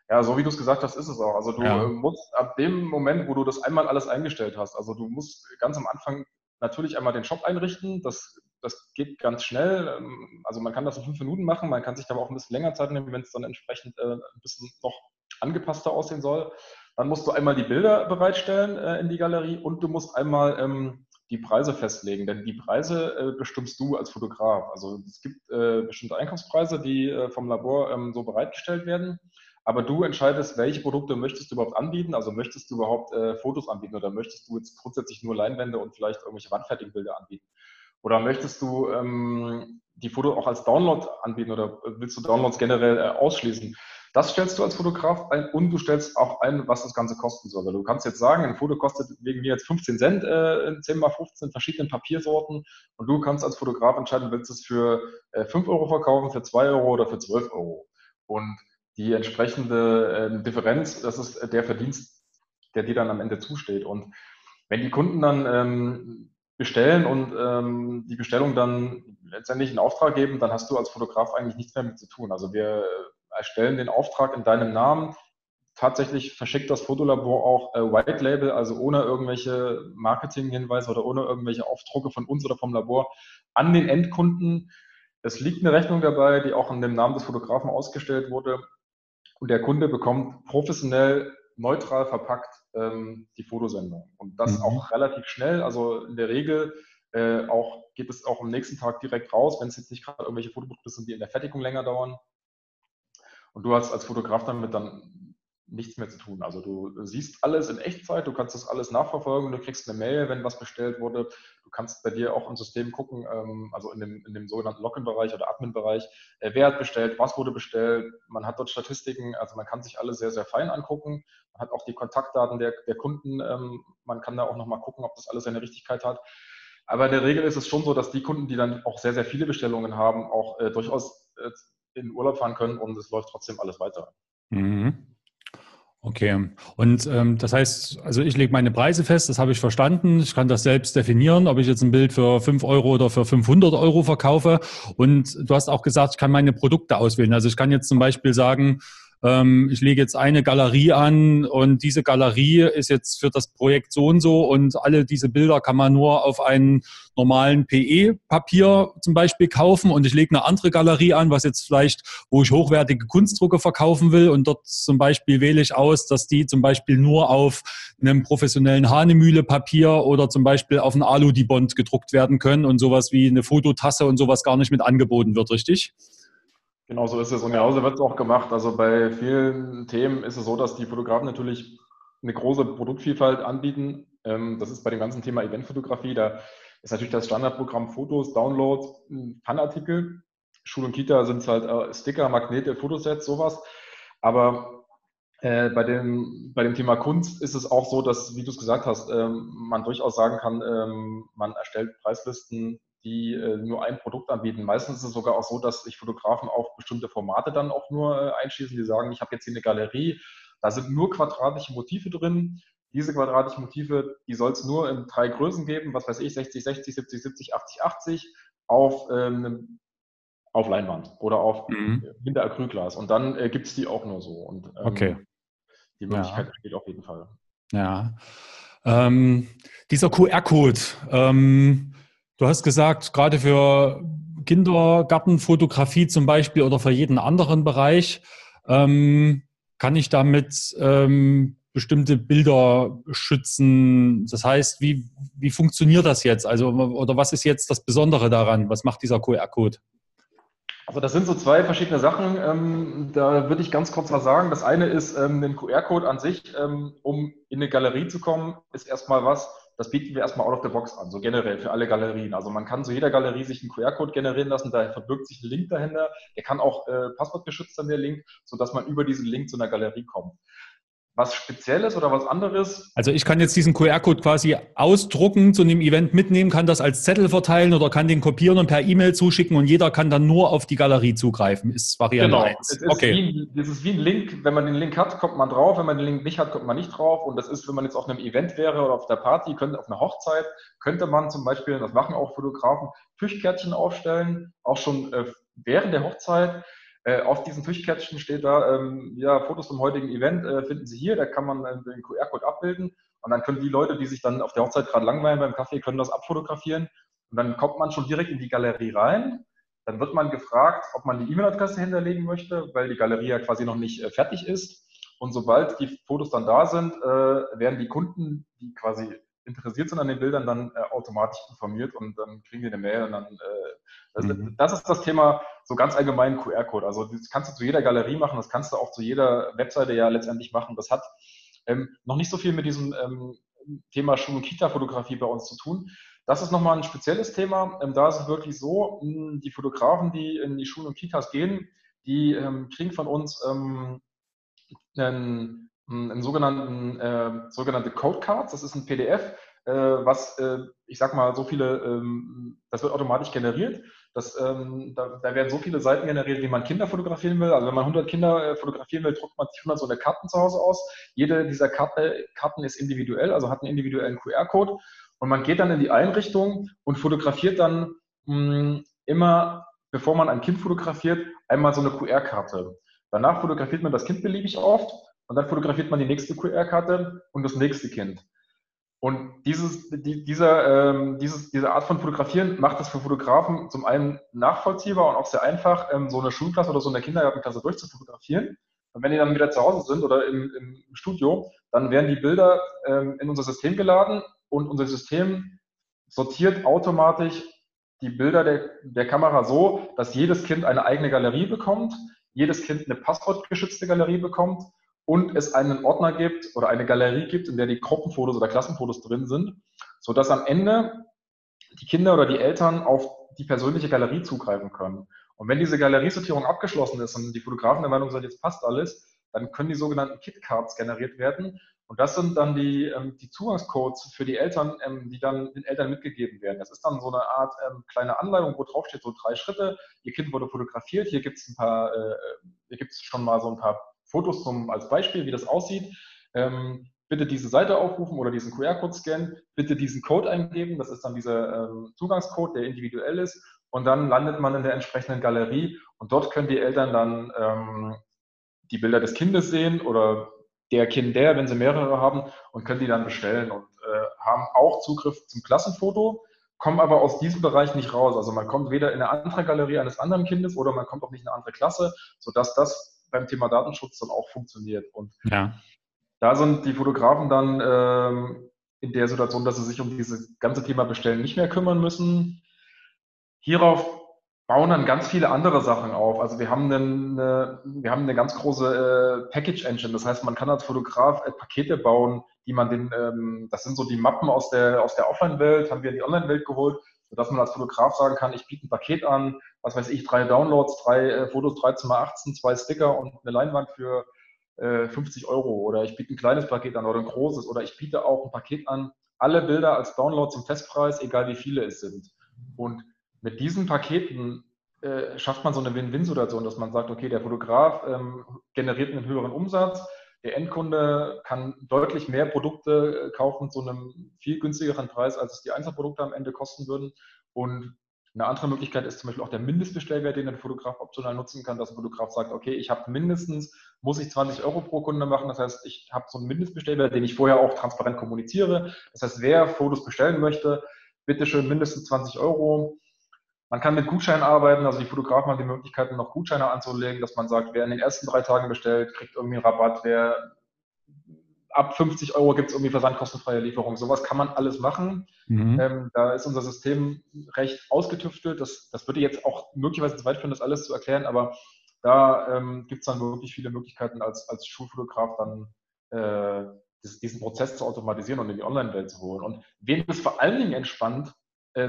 ja, so wie du es gesagt hast, ist es auch. Also du ja. musst ab dem Moment, wo du das einmal alles eingestellt hast, also du musst ganz am Anfang natürlich einmal den Shop einrichten. Das, das geht ganz schnell. Ähm, also man kann das in fünf Minuten machen, man kann sich aber auch ein bisschen länger Zeit nehmen, wenn es dann entsprechend äh, ein bisschen noch angepasster aussehen soll. Dann musst du einmal die Bilder bereitstellen äh, in die Galerie und du musst einmal ähm, die Preise festlegen, denn die Preise äh, bestimmst du als Fotograf. Also es gibt äh, bestimmte Einkaufspreise, die äh, vom Labor ähm, so bereitgestellt werden. Aber du entscheidest, welche Produkte möchtest du überhaupt anbieten. Also möchtest du überhaupt äh, Fotos anbieten oder möchtest du jetzt grundsätzlich nur Leinwände und vielleicht irgendwelche wandfertigen Bilder anbieten? Oder möchtest du ähm, die Foto auch als Download anbieten oder willst du Downloads generell äh, ausschließen? Das stellst du als Fotograf ein und du stellst auch ein, was das Ganze kosten soll. Weil du kannst jetzt sagen, ein Foto kostet wegen mir jetzt 15 Cent äh, in 10 mal 15 verschiedenen Papiersorten und du kannst als Fotograf entscheiden, willst du es für äh, 5 Euro verkaufen, für 2 Euro oder für 12 Euro. Und die entsprechende äh, Differenz, das ist der Verdienst, der dir dann am Ende zusteht. Und wenn die Kunden dann ähm, bestellen und ähm, die Bestellung dann letztendlich in Auftrag geben, dann hast du als Fotograf eigentlich nichts mehr mit zu tun. Also wir erstellen den Auftrag in deinem Namen. Tatsächlich verschickt das Fotolabor auch äh, White Label, also ohne irgendwelche Marketinghinweise oder ohne irgendwelche Aufdrucke von uns oder vom Labor an den Endkunden. Es liegt eine Rechnung dabei, die auch in dem Namen des Fotografen ausgestellt wurde und der Kunde bekommt professionell neutral verpackt ähm, die Fotosendung. Und das mhm. auch relativ schnell. Also in der Regel äh, auch, geht es auch am nächsten Tag direkt raus, wenn es jetzt nicht gerade irgendwelche Fotoprodukte sind, die in der Fertigung länger dauern. Und du hast als Fotograf damit dann nichts mehr zu tun. Also du siehst alles in Echtzeit, du kannst das alles nachverfolgen, du kriegst eine Mail, wenn was bestellt wurde. Du kannst bei dir auch im System gucken, ähm, also in dem, in dem sogenannten Login-Bereich oder Admin-Bereich, äh, wer hat bestellt, was wurde bestellt. Man hat dort Statistiken, also man kann sich alles sehr, sehr fein angucken. Man hat auch die Kontaktdaten der, der Kunden. Ähm, man kann da auch nochmal gucken, ob das alles seine Richtigkeit hat. Aber in der Regel ist es schon so, dass die Kunden, die dann auch sehr, sehr viele Bestellungen haben, auch äh, durchaus äh, in Urlaub fahren können und es läuft trotzdem alles weiter. Mhm. Okay. Und ähm, das heißt, also ich lege meine Preise fest, das habe ich verstanden. Ich kann das selbst definieren, ob ich jetzt ein Bild für 5 Euro oder für 500 Euro verkaufe. Und du hast auch gesagt, ich kann meine Produkte auswählen. Also ich kann jetzt zum Beispiel sagen, ähm, ich lege jetzt eine Galerie an und diese Galerie ist jetzt für das Projekt so und so und alle diese Bilder kann man nur auf einen normalen PE-Papier zum Beispiel kaufen und ich lege eine andere Galerie an, was jetzt vielleicht, wo ich hochwertige Kunstdrucke verkaufen will und dort zum Beispiel wähle ich aus, dass die zum Beispiel nur auf einem professionellen Hanemühle-Papier oder zum Beispiel auf ein Alu-Dibond gedruckt werden können und sowas wie eine Fototasse und sowas gar nicht mit angeboten wird, richtig? Genau so ist es. Und genauso wird es auch gemacht. Also bei vielen Themen ist es so, dass die Fotografen natürlich eine große Produktvielfalt anbieten. Ähm, das ist bei dem ganzen Thema Eventfotografie. Da ist natürlich das Standardprogramm Fotos, Download, Fanartikel. Schul und Kita sind es halt äh, Sticker, Magnete, Fotosets, sowas. Aber äh, bei, dem, bei dem Thema Kunst ist es auch so, dass, wie du es gesagt hast, ähm, man durchaus sagen kann, ähm, man erstellt Preislisten, die äh, nur ein Produkt anbieten. Meistens ist es sogar auch so, dass sich Fotografen auf bestimmte Formate dann auch nur äh, einschließen. Die sagen, ich habe jetzt hier eine Galerie, da sind nur quadratische Motive drin. Diese quadratischen Motive, die soll es nur in drei Größen geben, was weiß ich, 60, 60, 70, 70, 80, 80 auf, ähm, auf Leinwand oder auf mhm. hinter Acrylglas. Und dann äh, gibt es die auch nur so. Und, ähm, okay. Die Möglichkeit ja. besteht auf jeden Fall. Ja. Ähm, dieser QR-Code, ähm, du hast gesagt, gerade für Kindergartenfotografie zum Beispiel oder für jeden anderen Bereich, ähm, kann ich damit ähm, bestimmte Bilder schützen? Das heißt, wie, wie funktioniert das jetzt? Also, oder was ist jetzt das Besondere daran? Was macht dieser QR-Code? Also das sind so zwei verschiedene Sachen. Ähm, da würde ich ganz kurz mal sagen. Das eine ist ähm, den QR-Code an sich, ähm, um in eine Galerie zu kommen, ist erstmal was, das bieten wir erstmal out of the box an, so generell für alle Galerien. Also man kann zu jeder Galerie sich einen QR-Code generieren lassen, da verbirgt sich ein Link dahinter. Der kann auch äh, passwortgeschützt sein, der Link, sodass man über diesen Link zu einer Galerie kommt was Spezielles oder was anderes? Also ich kann jetzt diesen QR-Code quasi ausdrucken, zu einem Event mitnehmen, kann das als Zettel verteilen oder kann den kopieren und per E-Mail zuschicken und jeder kann dann nur auf die Galerie zugreifen. Ist Variante genau. 1. Es ist okay. Wie, das ist wie ein Link. Wenn man den Link hat, kommt man drauf. Wenn man den Link nicht hat, kommt man nicht drauf. Und das ist, wenn man jetzt auf einem Event wäre oder auf der Party, könnte, auf einer Hochzeit, könnte man zum Beispiel, das machen auch Fotografen, Fischkärtchen aufstellen, auch schon äh, während der Hochzeit äh, auf diesen Tischkärtchen steht da, ähm, ja, Fotos vom heutigen Event äh, finden Sie hier, da kann man äh, den QR-Code abbilden und dann können die Leute, die sich dann auf der Hochzeit gerade langweilen beim Kaffee, können das abfotografieren und dann kommt man schon direkt in die Galerie rein. Dann wird man gefragt, ob man die E-Mail-Adresse hinterlegen möchte, weil die Galerie ja quasi noch nicht äh, fertig ist. Und sobald die Fotos dann da sind, äh, werden die Kunden, die quasi interessiert sind an den Bildern, dann äh, automatisch informiert und dann kriegen die eine Mail und dann das, mhm. das, ist das Thema so ganz allgemein QR-Code. Also das kannst du zu jeder Galerie machen, das kannst du auch zu jeder Webseite ja letztendlich machen. Das hat ähm, noch nicht so viel mit diesem ähm, Thema Schul- und Kita-Fotografie bei uns zu tun. Das ist nochmal ein spezielles Thema. Ähm, da ist es wirklich so, mh, die Fotografen, die in die Schulen und Kitas gehen, die ähm, kriegen von uns ähm, einen, einen sogenannten äh, sogenannte Code Cards. Das ist ein PDF, äh, was äh, ich sag mal so viele, ähm, das wird automatisch generiert. Das, ähm, da, da, werden so viele Seiten generiert, wie man Kinder fotografieren will. Also wenn man 100 Kinder äh, fotografieren will, druckt man sich 100 so eine Karten zu Hause aus. Jede dieser Karte, Karten ist individuell, also hat einen individuellen QR-Code. Und man geht dann in die Einrichtung und fotografiert dann mh, hm, immer, bevor man ein Kind fotografiert, einmal so eine QR-Karte. Danach fotografiert man das Kind beliebig oft und dann fotografiert man die nächste QR-Karte und das nächste Kind. Und dieses, die, dieser, ähm, dieses, diese Art von Fotografieren macht es für Fotografen zum einen nachvollziehbar und auch sehr einfach, ähm, so eine Schulklasse oder so eine Kindergartenklasse durchzufotografieren. Und wenn die dann wieder zu Hause sind oder im, im Studio, dann werden die Bilder ähm, in unser System geladen und unser System sortiert automatisch die Bilder der, der Kamera so, dass jedes Kind eine eigene Galerie bekommt, jedes Kind eine passwortgeschützte Galerie bekommt und es einen Ordner gibt oder eine Galerie gibt, in der die Gruppenfotos oder Klassenfotos drin sind, so dass am Ende die Kinder oder die Eltern auf die persönliche Galerie zugreifen können. Und wenn diese Galeriesortierung abgeschlossen ist und die Fotografen der Meinung sind, jetzt passt alles, dann können die sogenannten Kit-Cards generiert werden. Und das sind dann die, ähm, die Zugangscodes für die Eltern, ähm, die dann den Eltern mitgegeben werden. Das ist dann so eine Art ähm, kleine Anleitung, wo drauf steht so drei Schritte. Ihr Kind wurde fotografiert. Hier gibt es ein paar, äh, hier gibt es schon mal so ein paar Fotos zum, als Beispiel, wie das aussieht. Ähm, bitte diese Seite aufrufen oder diesen QR-Code scannen, bitte diesen Code eingeben, das ist dann dieser ähm, Zugangscode, der individuell ist und dann landet man in der entsprechenden Galerie und dort können die Eltern dann ähm, die Bilder des Kindes sehen oder der Kinder, wenn sie mehrere haben und können die dann bestellen und äh, haben auch Zugriff zum Klassenfoto, kommen aber aus diesem Bereich nicht raus. Also man kommt weder in eine andere Galerie eines anderen Kindes oder man kommt auch nicht in eine andere Klasse, sodass das beim Thema Datenschutz dann auch funktioniert. Und ja. da sind die Fotografen dann ähm, in der Situation, dass sie sich um dieses ganze Thema Bestellen nicht mehr kümmern müssen. Hierauf bauen dann ganz viele andere Sachen auf. Also wir haben eine, wir haben eine ganz große äh, Package Engine. Das heißt, man kann als Fotograf äh, Pakete bauen, die man den, ähm, das sind so die Mappen aus der, aus der Offline-Welt, haben wir in die Online-Welt geholt, sodass man als Fotograf sagen kann, ich biete ein Paket an, was weiß ich, drei Downloads, drei äh, Fotos 13 x 18, zwei Sticker und eine Leinwand für äh, 50 Euro. Oder ich biete ein kleines Paket an oder ein großes. Oder ich biete auch ein Paket an, alle Bilder als Download zum Festpreis, egal wie viele es sind. Und mit diesen Paketen äh, schafft man so eine Win-Win-Situation, dass man sagt, okay, der Fotograf ähm, generiert einen höheren Umsatz, der Endkunde kann deutlich mehr Produkte äh, kaufen zu einem viel günstigeren Preis, als es die Einzelprodukte am Ende kosten würden. Und eine andere Möglichkeit ist zum Beispiel auch der Mindestbestellwert, den ein Fotograf optional nutzen kann, dass ein Fotograf sagt, okay, ich habe mindestens, muss ich 20 Euro pro Kunde machen. Das heißt, ich habe so einen Mindestbestellwert, den ich vorher auch transparent kommuniziere. Das heißt, wer Fotos bestellen möchte, bitteschön mindestens 20 Euro. Man kann mit Gutscheinen arbeiten, also die Fotografen haben die Möglichkeit, noch Gutscheine anzulegen, dass man sagt, wer in den ersten drei Tagen bestellt, kriegt irgendwie einen Rabatt, wer ab 50 Euro gibt es irgendwie versandkostenfreie Lieferung. Sowas kann man alles machen. Mhm. Ähm, da ist unser System recht ausgetüftelt. Das, das würde jetzt auch möglicherweise zu weit führen, das alles zu erklären, aber da ähm, gibt es dann wirklich viele Möglichkeiten als, als Schulfotograf dann äh, diesen Prozess zu automatisieren und in die Online-Welt zu holen. Und wen das vor allen Dingen entspannt,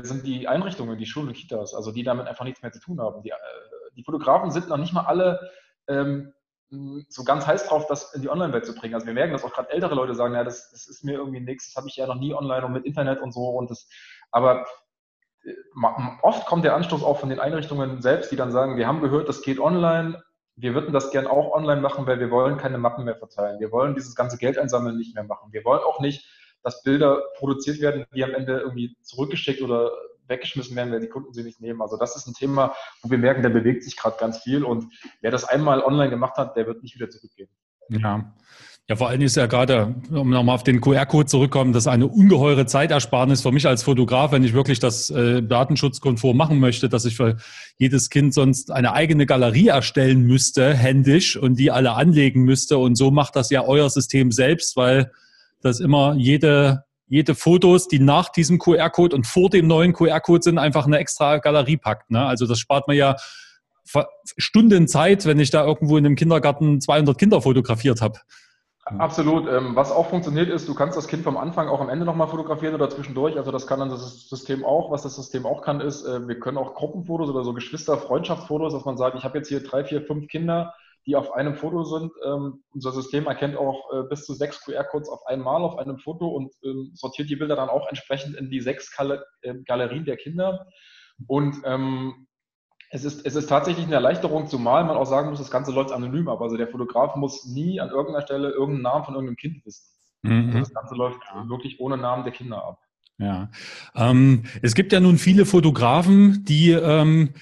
sind die Einrichtungen, die Schulen und Kitas, also die damit einfach nichts mehr zu tun haben. Die, äh, die Fotografen sind noch nicht mal alle ähm, so ganz heiß drauf, das in die Online-Welt zu bringen. Also wir merken, dass auch gerade ältere Leute sagen, ja, das, das ist mir irgendwie nichts, das habe ich ja noch nie online und mit Internet und so. Und das, aber äh, oft kommt der Anstoß auch von den Einrichtungen selbst, die dann sagen, wir haben gehört, das geht online, wir würden das gern auch online machen, weil wir wollen keine Mappen mehr verteilen. Wir wollen dieses ganze Geld einsammeln nicht mehr machen. Wir wollen auch nicht dass Bilder produziert werden, die am Ende irgendwie zurückgeschickt oder weggeschmissen werden, weil die Kunden sie nicht nehmen. Also das ist ein Thema, wo wir merken, da bewegt sich gerade ganz viel und wer das einmal online gemacht hat, der wird nicht wieder zurückgehen. Ja. Ja, vor allem ist ja gerade, um nochmal auf den QR-Code zurückkommen, das eine ungeheure Zeitersparnis für mich als Fotograf, wenn ich wirklich das äh, datenschutzkonform machen möchte, dass ich für jedes Kind sonst eine eigene Galerie erstellen müsste, händisch, und die alle anlegen müsste. Und so macht das ja euer System selbst, weil dass immer jede, jede Fotos, die nach diesem QR-Code und vor dem neuen QR-Code sind, einfach eine extra Galerie packt. Ne? Also das spart mir ja Stunden Zeit, wenn ich da irgendwo in einem Kindergarten 200 Kinder fotografiert habe. Absolut. Ähm, was auch funktioniert ist, du kannst das Kind vom Anfang auch am Ende nochmal fotografieren oder zwischendurch. Also das kann dann das System auch. Was das System auch kann, ist, äh, wir können auch Gruppenfotos oder so Geschwister-Freundschaftsfotos, dass man sagt, ich habe jetzt hier drei, vier, fünf Kinder, die auf einem Foto sind. Ähm, unser System erkennt auch äh, bis zu sechs QR-Codes auf einmal auf einem Foto und ähm, sortiert die Bilder dann auch entsprechend in die sechs Gal äh, Galerien der Kinder. Und ähm, es ist, es ist tatsächlich eine Erleichterung, zumal man auch sagen muss, das Ganze läuft anonym ab. Also der Fotograf muss nie an irgendeiner Stelle irgendeinen Namen von irgendeinem Kind wissen. Mhm. Also das Ganze läuft wirklich ohne Namen der Kinder ab. Ja, ähm, es gibt ja nun viele Fotografen, die ähm,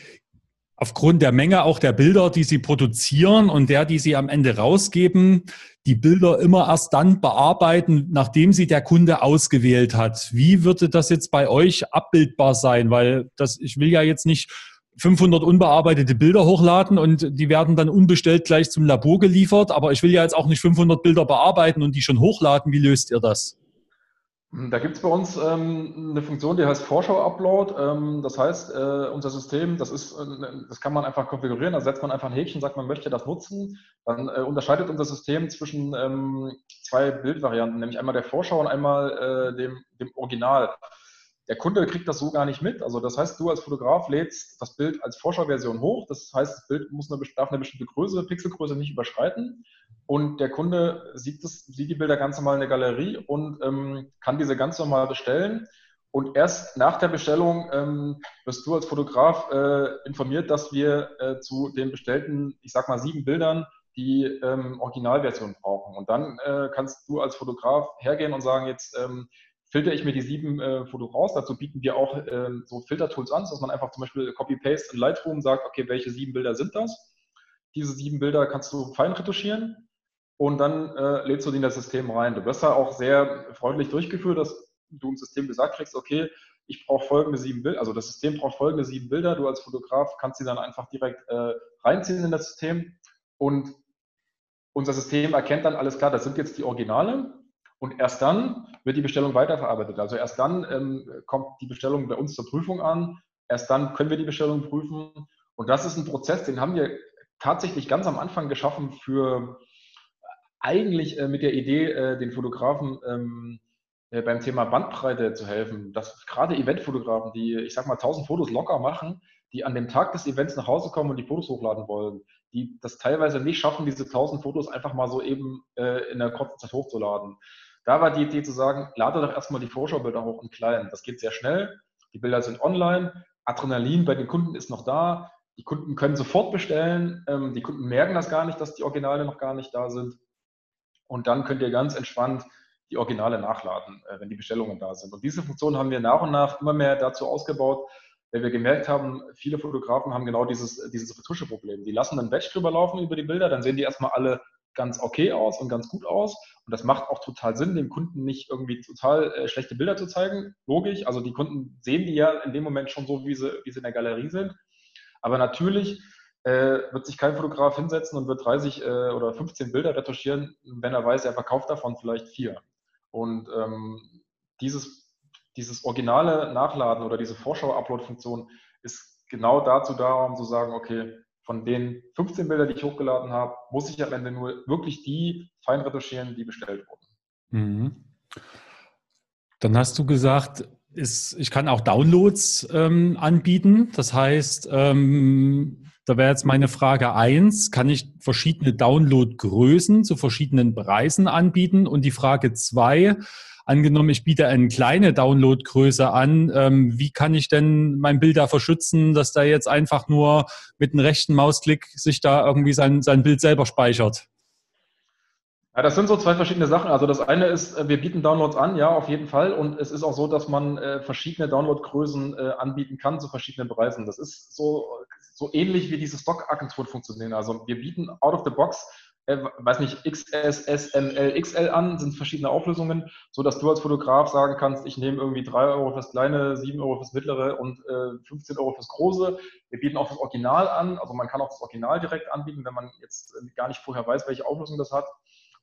aufgrund der Menge auch der Bilder, die sie produzieren und der, die sie am Ende rausgeben, die Bilder immer erst dann bearbeiten, nachdem sie der Kunde ausgewählt hat. Wie würde das jetzt bei euch abbildbar sein? Weil das, ich will ja jetzt nicht 500 unbearbeitete Bilder hochladen und die werden dann unbestellt gleich zum Labor geliefert, aber ich will ja jetzt auch nicht 500 Bilder bearbeiten und die schon hochladen. Wie löst ihr das? Da gibt es bei uns ähm, eine Funktion, die heißt Vorschau-Upload. Ähm, das heißt, äh, unser System, das ist, äh, das kann man einfach konfigurieren. Da setzt man einfach ein Häkchen, sagt, man möchte das nutzen. Dann äh, unterscheidet unser System zwischen ähm, zwei Bildvarianten, nämlich einmal der Vorschau und einmal äh, dem, dem Original. Der Kunde kriegt das so gar nicht mit. Also das heißt, du als Fotograf lädst das Bild als Vorschauversion hoch. Das heißt, das Bild muss eine, darf eine bestimmte Größe, Pixelgröße nicht überschreiten. Und der Kunde sieht, das, sieht die Bilder ganz normal in der Galerie und ähm, kann diese ganz normal bestellen. Und erst nach der Bestellung ähm, wirst du als Fotograf äh, informiert, dass wir äh, zu den bestellten, ich sag mal, sieben Bildern die ähm, Originalversion brauchen. Und dann äh, kannst du als Fotograf hergehen und sagen, jetzt ähm, filter ich mir die sieben äh, Fotos raus. Dazu bieten wir auch äh, so Filtertools an, dass man einfach zum Beispiel Copy-Paste in Lightroom sagt, okay, welche sieben Bilder sind das? Diese sieben Bilder kannst du fein retuschieren und dann äh, lädst du die in das System rein. Du wirst da auch sehr freundlich durchgeführt, dass du im System gesagt kriegst, okay, ich brauche folgende sieben Bilder, also das System braucht folgende sieben Bilder. Du als Fotograf kannst sie dann einfach direkt äh, reinziehen in das System und unser System erkennt dann alles klar, das sind jetzt die Originale und erst dann wird die Bestellung weiterverarbeitet. Also erst dann ähm, kommt die Bestellung bei uns zur Prüfung an Erst dann können wir die Bestellung prüfen. Und das ist ein Prozess, den haben wir tatsächlich ganz am Anfang geschaffen für eigentlich äh, mit der Idee, äh, den Fotografen ähm, äh, beim Thema Bandbreite zu helfen. Dass gerade Eventfotografen, die, ich sag mal, 1000 Fotos locker machen, die an dem Tag des Events nach Hause kommen und die Fotos hochladen wollen, die das teilweise nicht schaffen, diese 1000 Fotos einfach mal so eben äh, in der kurzen Zeit hochzuladen. Da war die Idee zu sagen, lade doch erstmal die Vorschaubilder hoch in klein. Das geht sehr schnell. Die Bilder sind online. Adrenalin bei den Kunden ist noch da. Die Kunden können sofort bestellen. Ähm, die Kunden merken das gar nicht, dass die Originale noch gar nicht da sind. Und dann könnt ihr ganz entspannt die Originale nachladen, äh, wenn die Bestellungen da sind. Und diese Funktion haben wir nach und nach immer mehr dazu ausgebaut, weil wir gemerkt haben, viele Fotografen haben genau dieses, dieses Retuscheproblem. Die lassen dann Batch drüber laufen über die Bilder, dann sehen die erstmal alle ganz okay aus und ganz gut aus. Und das macht auch total Sinn, dem Kunden nicht irgendwie total äh, schlechte Bilder zu zeigen. Logisch. Also die Kunden sehen die ja in dem Moment schon so, wie sie, wie sie in der Galerie sind. Aber natürlich äh, wird sich kein Fotograf hinsetzen und wird 30 äh, oder 15 Bilder retuschieren, wenn er weiß, er verkauft davon vielleicht vier. Und ähm, dieses, dieses originale Nachladen oder diese Vorschau-Upload-Funktion ist genau dazu da, um zu sagen, okay, von den 15 Bildern, die ich hochgeladen habe, muss ich am Ende nur wirklich die fein retuschieren, die bestellt wurden. Mhm. Dann hast du gesagt, ist, ich kann auch Downloads ähm, anbieten. Das heißt, ähm, da wäre jetzt meine Frage eins: Kann ich verschiedene Downloadgrößen zu verschiedenen Preisen anbieten? Und die Frage zwei: Angenommen, ich biete eine kleine Downloadgröße an, ähm, wie kann ich denn mein Bild da verschützen, dass da jetzt einfach nur mit einem rechten Mausklick sich da irgendwie sein, sein Bild selber speichert? Ja, das sind so zwei verschiedene Sachen. Also das eine ist, äh, wir bieten Downloads an, ja, auf jeden Fall. Und es ist auch so, dass man äh, verschiedene Downloadgrößen äh, anbieten kann zu verschiedenen Preisen. Das ist so, so ähnlich wie diese Stock-Agenturen funktionieren. Also wir bieten out of the box äh, weiß nicht, XS, SML, XL an, sind verschiedene Auflösungen, so dass du als Fotograf sagen kannst, ich nehme irgendwie 3 Euro fürs kleine, 7 Euro fürs mittlere und äh, 15 Euro fürs große. Wir bieten auch das Original an, also man kann auch das Original direkt anbieten, wenn man jetzt äh, gar nicht vorher weiß, welche Auflösung das hat.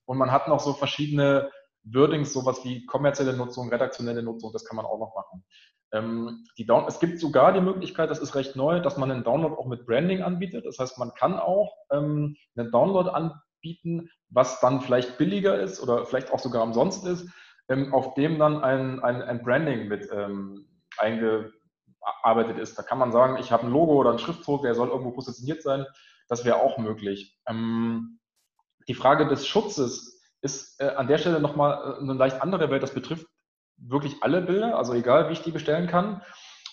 Und man hat noch so verschiedene Wordings, sowas wie kommerzielle Nutzung, redaktionelle Nutzung, das kann man auch noch machen. Ähm, es gibt sogar die Möglichkeit, das ist recht neu, dass man einen Download auch mit Branding anbietet. Das heißt, man kann auch ähm, einen Download anbieten, bieten, was dann vielleicht billiger ist oder vielleicht auch sogar umsonst ist, ähm, auf dem dann ein, ein, ein Branding mit ähm, eingearbeitet ist. Da kann man sagen, ich habe ein Logo oder einen Schriftzug, der soll irgendwo positioniert sein. Das wäre auch möglich. Ähm, die Frage des Schutzes ist äh, an der Stelle nochmal äh, eine leicht andere Welt. Das betrifft wirklich alle Bilder, also egal, wie ich die bestellen kann.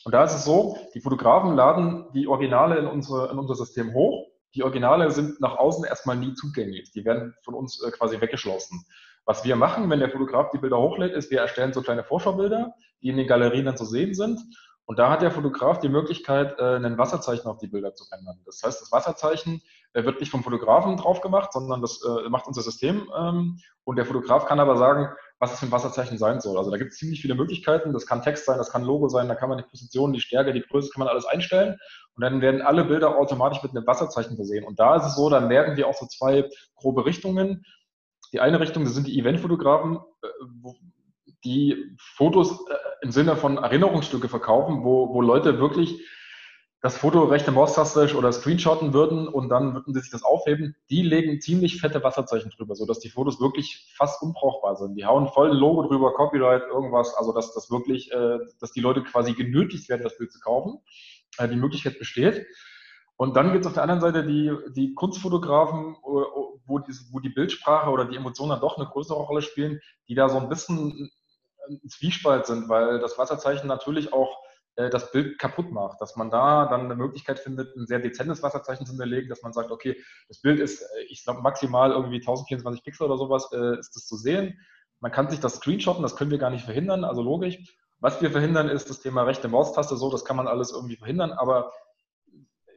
Und da ist es so, die Fotografen laden die Originale in, unsere, in unser System hoch die Originale sind nach außen erstmal nie zugänglich. Die werden von uns äh, quasi weggeschlossen. Was wir machen, wenn der Fotograf die Bilder hochlädt, ist, wir erstellen so kleine Vorschaubilder, die in den Galerien dann zu sehen sind. Und da hat der Fotograf die Möglichkeit, äh, ein Wasserzeichen auf die Bilder zu ändern. Das heißt, das Wasserzeichen äh, wird nicht vom Fotografen drauf gemacht, sondern das äh, macht unser System. Ähm, und der Fotograf kann aber sagen, was es für ein Wasserzeichen sein soll. Also da gibt es ziemlich viele Möglichkeiten. Das kann Text sein, das kann Logo sein, da kann man die Position, die Stärke, die Größe, kann man alles einstellen. Und dann werden alle Bilder automatisch mit einem Wasserzeichen versehen. Und da ist es so, dann merken wir auch so zwei grobe Richtungen. Die eine Richtung, das sind die Eventfotografen, die Fotos im Sinne von Erinnerungsstücke verkaufen, wo, wo Leute wirklich das Foto rechte Maustaste oder screenshotten würden und dann würden sie sich das aufheben, die legen ziemlich fette Wasserzeichen drüber, sodass die Fotos wirklich fast unbrauchbar sind. Die hauen voll ein Logo drüber, Copyright, irgendwas, also dass das wirklich, äh, dass die Leute quasi genötigt werden, das Bild zu kaufen. Äh, die Möglichkeit besteht. Und dann gibt es auf der anderen Seite die, die Kunstfotografen, wo die, wo die Bildsprache oder die Emotionen dann doch eine größere Rolle spielen, die da so ein bisschen Zwiespalt sind, weil das Wasserzeichen natürlich auch äh, das Bild kaputt macht, dass man da dann eine Möglichkeit findet, ein sehr dezentes Wasserzeichen zu hinterlegen, dass man sagt, okay, das Bild ist, äh, ich glaube, maximal irgendwie 1024 Pixel oder sowas äh, ist das zu sehen. Man kann sich das screenshotten, das können wir gar nicht verhindern, also logisch. Was wir verhindern, ist das Thema rechte Maustaste, so, das kann man alles irgendwie verhindern, aber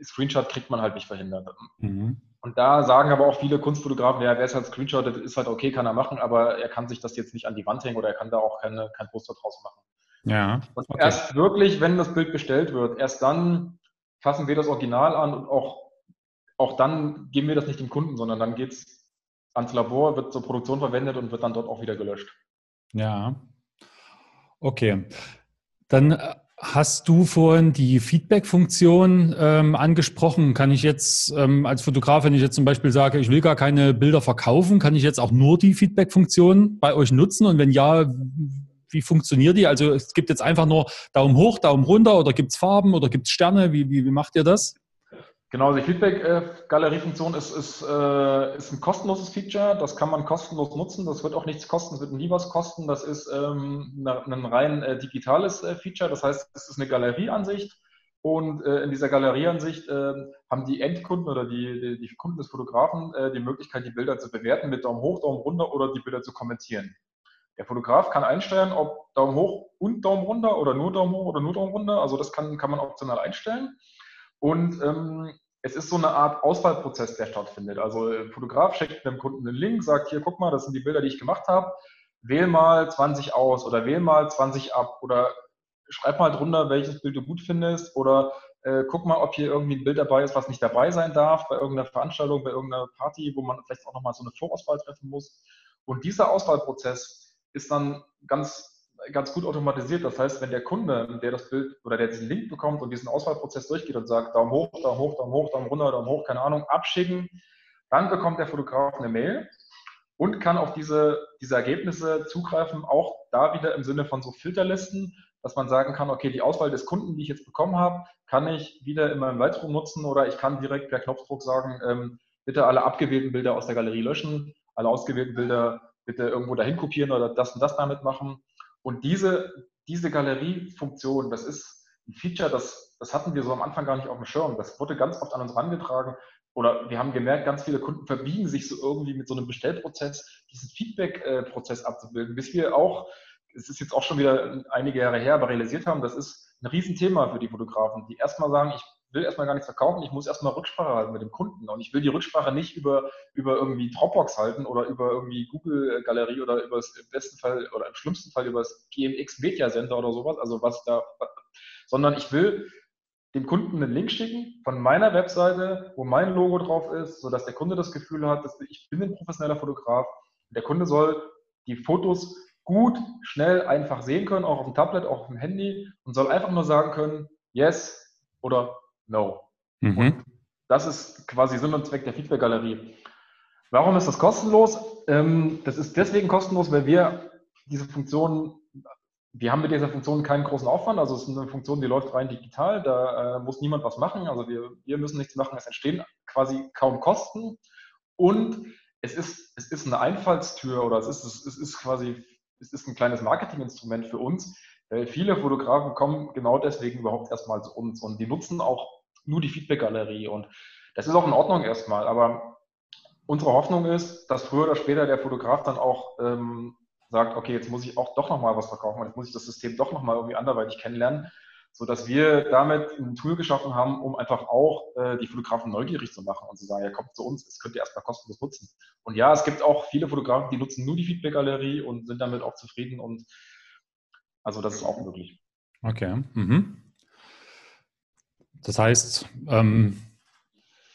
Screenshot kriegt man halt nicht verhindert. Mhm. Und da sagen aber auch viele Kunstfotografen, ja, wer es halt screenshottet, ist halt okay, kann er machen, aber er kann sich das jetzt nicht an die Wand hängen oder er kann da auch keine, kein Poster draus machen. Ja. Und okay. erst wirklich, wenn das Bild bestellt wird, erst dann fassen wir das Original an und auch, auch dann geben wir das nicht dem Kunden, sondern dann geht es ans Labor, wird zur Produktion verwendet und wird dann dort auch wieder gelöscht. Ja. Okay. Dann äh, Hast du vorhin die Feedback-Funktion ähm, angesprochen? Kann ich jetzt ähm, als Fotograf, wenn ich jetzt zum Beispiel sage, ich will gar keine Bilder verkaufen, kann ich jetzt auch nur die Feedback-Funktion bei euch nutzen? Und wenn ja, wie funktioniert die? Also es gibt jetzt einfach nur Daumen hoch, Daumen runter oder gibt es Farben oder gibt es Sterne? Wie, wie, wie macht ihr das? Genau, die Feedback-Galerie-Funktion ist, ist, äh, ist ein kostenloses Feature. Das kann man kostenlos nutzen. Das wird auch nichts kosten, das wird nie was kosten. Das ist ähm, ein rein äh, digitales äh, Feature. Das heißt, es ist eine Galerieansicht. Und äh, in dieser Galerieansicht äh, haben die Endkunden oder die, die, die Kunden des Fotografen äh, die Möglichkeit, die Bilder zu bewerten mit Daumen hoch, Daumen runter oder die Bilder zu kommentieren. Der Fotograf kann einstellen, ob Daumen hoch und Daumen runter oder nur Daumen hoch oder nur Daumen runter. Also das kann, kann man optional einstellen. Und ähm, es ist so eine Art Auswahlprozess, der stattfindet. Also der Fotograf schickt dem Kunden einen Link, sagt, hier, guck mal, das sind die Bilder, die ich gemacht habe. Wähl mal 20 aus oder wähl mal 20 ab oder schreib mal drunter, welches Bild du gut findest oder äh, guck mal, ob hier irgendwie ein Bild dabei ist, was nicht dabei sein darf bei irgendeiner Veranstaltung, bei irgendeiner Party, wo man vielleicht auch nochmal so eine Vorauswahl treffen muss. Und dieser Auswahlprozess ist dann ganz ganz gut automatisiert. Das heißt, wenn der Kunde, der das Bild oder der diesen Link bekommt und diesen Auswahlprozess durchgeht und sagt, Daumen hoch, Daumen hoch, Daumen hoch, Daumen runter, Daumen hoch, keine Ahnung, abschicken, dann bekommt der Fotograf eine Mail und kann auf diese, diese Ergebnisse zugreifen, auch da wieder im Sinne von so Filterlisten, dass man sagen kann, okay, die Auswahl des Kunden, die ich jetzt bekommen habe, kann ich wieder in meinem Lightroom nutzen oder ich kann direkt per Knopfdruck sagen, ähm, bitte alle abgewählten Bilder aus der Galerie löschen, alle ausgewählten Bilder bitte irgendwo dahin kopieren oder das und das damit machen. Und diese, diese Galeriefunktion, das ist ein Feature, das, das hatten wir so am Anfang gar nicht auf dem Schirm. Das wurde ganz oft an uns herangetragen. Oder wir haben gemerkt, ganz viele Kunden verbiegen sich so irgendwie mit so einem Bestellprozess, diesen Feedback-Prozess abzubilden, bis wir auch, es ist jetzt auch schon wieder einige Jahre her, aber realisiert haben, das ist ein Riesenthema für die Fotografen, die erstmal sagen, ich will erstmal gar nichts verkaufen, ich muss erstmal Rücksprache halten mit dem Kunden. Und ich will die Rücksprache nicht über, über irgendwie Dropbox halten oder über irgendwie Google-Galerie oder über im besten Fall oder im schlimmsten Fall über das GMX Media Center oder sowas, also was da, sondern ich will dem Kunden einen Link schicken von meiner Webseite, wo mein Logo drauf ist, sodass der Kunde das Gefühl hat, dass ich bin ein professioneller Fotograf. Der Kunde soll die Fotos gut, schnell, einfach sehen können, auch auf dem Tablet, auch auf dem Handy und soll einfach nur sagen können, yes oder No. Mhm. das ist quasi Sinn und Zweck der Feedback-Galerie. Warum ist das kostenlos? Ähm, das ist deswegen kostenlos, weil wir diese Funktion, wir haben mit dieser Funktion keinen großen Aufwand. Also es ist eine Funktion, die läuft rein digital. Da äh, muss niemand was machen. Also wir, wir müssen nichts machen. Es entstehen quasi kaum Kosten. Und es ist, es ist eine Einfallstür oder es ist, es ist quasi, es ist ein kleines Marketinginstrument für uns. Viele Fotografen kommen genau deswegen überhaupt erstmal zu uns und die nutzen auch nur die Feedback-Galerie. Und das ist auch in Ordnung erstmal, aber unsere Hoffnung ist, dass früher oder später der Fotograf dann auch ähm, sagt, okay, jetzt muss ich auch doch nochmal was verkaufen, jetzt muss ich das System doch nochmal irgendwie anderweitig kennenlernen, sodass wir damit ein Tool geschaffen haben, um einfach auch äh, die Fotografen neugierig zu machen und zu sagen, ja, kommt zu uns, es könnt ihr erstmal kostenlos nutzen. Und ja, es gibt auch viele Fotografen, die nutzen nur die Feedback-Galerie und sind damit auch zufrieden und also das ist auch möglich. Okay. Mhm. Das heißt, ähm,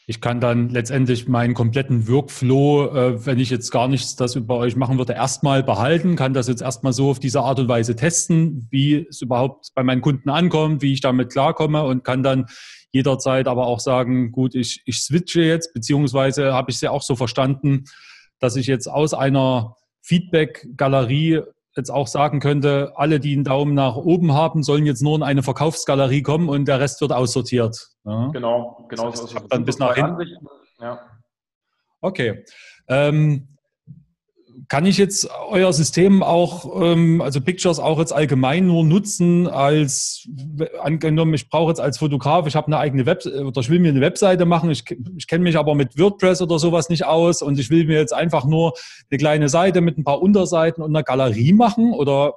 ich kann dann letztendlich meinen kompletten Workflow, äh, wenn ich jetzt gar nichts das über euch machen würde, erstmal behalten, kann das jetzt erstmal so auf diese Art und Weise testen, wie es überhaupt bei meinen Kunden ankommt, wie ich damit klarkomme und kann dann jederzeit aber auch sagen, gut, ich, ich switche jetzt, beziehungsweise habe ich es ja auch so verstanden, dass ich jetzt aus einer Feedback-Galerie jetzt auch sagen könnte, alle, die einen Daumen nach oben haben, sollen jetzt nur in eine Verkaufsgalerie kommen und der Rest wird aussortiert. Ja? Genau, genau das heißt, so. Dann bis nach hinten. Ja. Okay. Ähm, kann ich jetzt euer System auch, ähm, also Pictures auch jetzt allgemein nur nutzen als, angenommen, ich brauche jetzt als Fotograf, ich habe eine eigene Web oder ich will mir eine Webseite machen, ich, ich kenne mich aber mit WordPress oder sowas nicht aus und ich will mir jetzt einfach nur eine kleine Seite mit ein paar Unterseiten und einer Galerie machen oder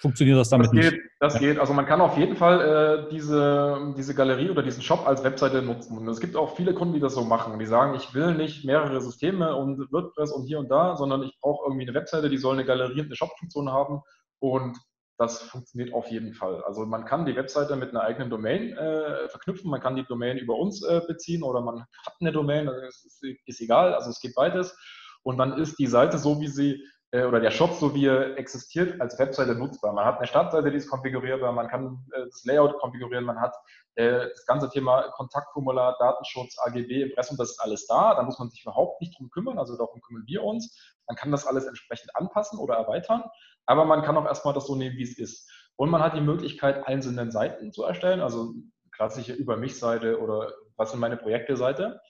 funktioniert das damit das geht, nicht. Das geht. Also man kann auf jeden Fall äh, diese, diese Galerie oder diesen Shop als Webseite nutzen. Und es gibt auch viele Kunden, die das so machen. Die sagen, ich will nicht mehrere Systeme und WordPress und hier und da, sondern ich brauche irgendwie eine Webseite, die soll eine Galerie und eine Shop-Funktion haben. Und das funktioniert auf jeden Fall. Also man kann die Webseite mit einer eigenen Domain äh, verknüpfen, man kann die Domain über uns äh, beziehen oder man hat eine Domain, das ist, ist egal, also es geht beides. Und dann ist die Seite so, wie sie äh, oder der Shop, so wie er existiert, als Webseite nutzbar. Man hat eine Startseite, die ist konfigurierbar, man kann äh, das Layout konfigurieren, man hat äh, das ganze Thema Kontaktformular, Datenschutz, AGB, Impressum, das ist alles da. Da muss man sich überhaupt nicht drum kümmern, also darum kümmern wir uns. Man kann das alles entsprechend anpassen oder erweitern, aber man kann auch erstmal das so nehmen, wie es ist. Und man hat die Möglichkeit, einzelne Seiten zu erstellen, also klassische Über mich-Seite oder was sind meine Projekte-Seite.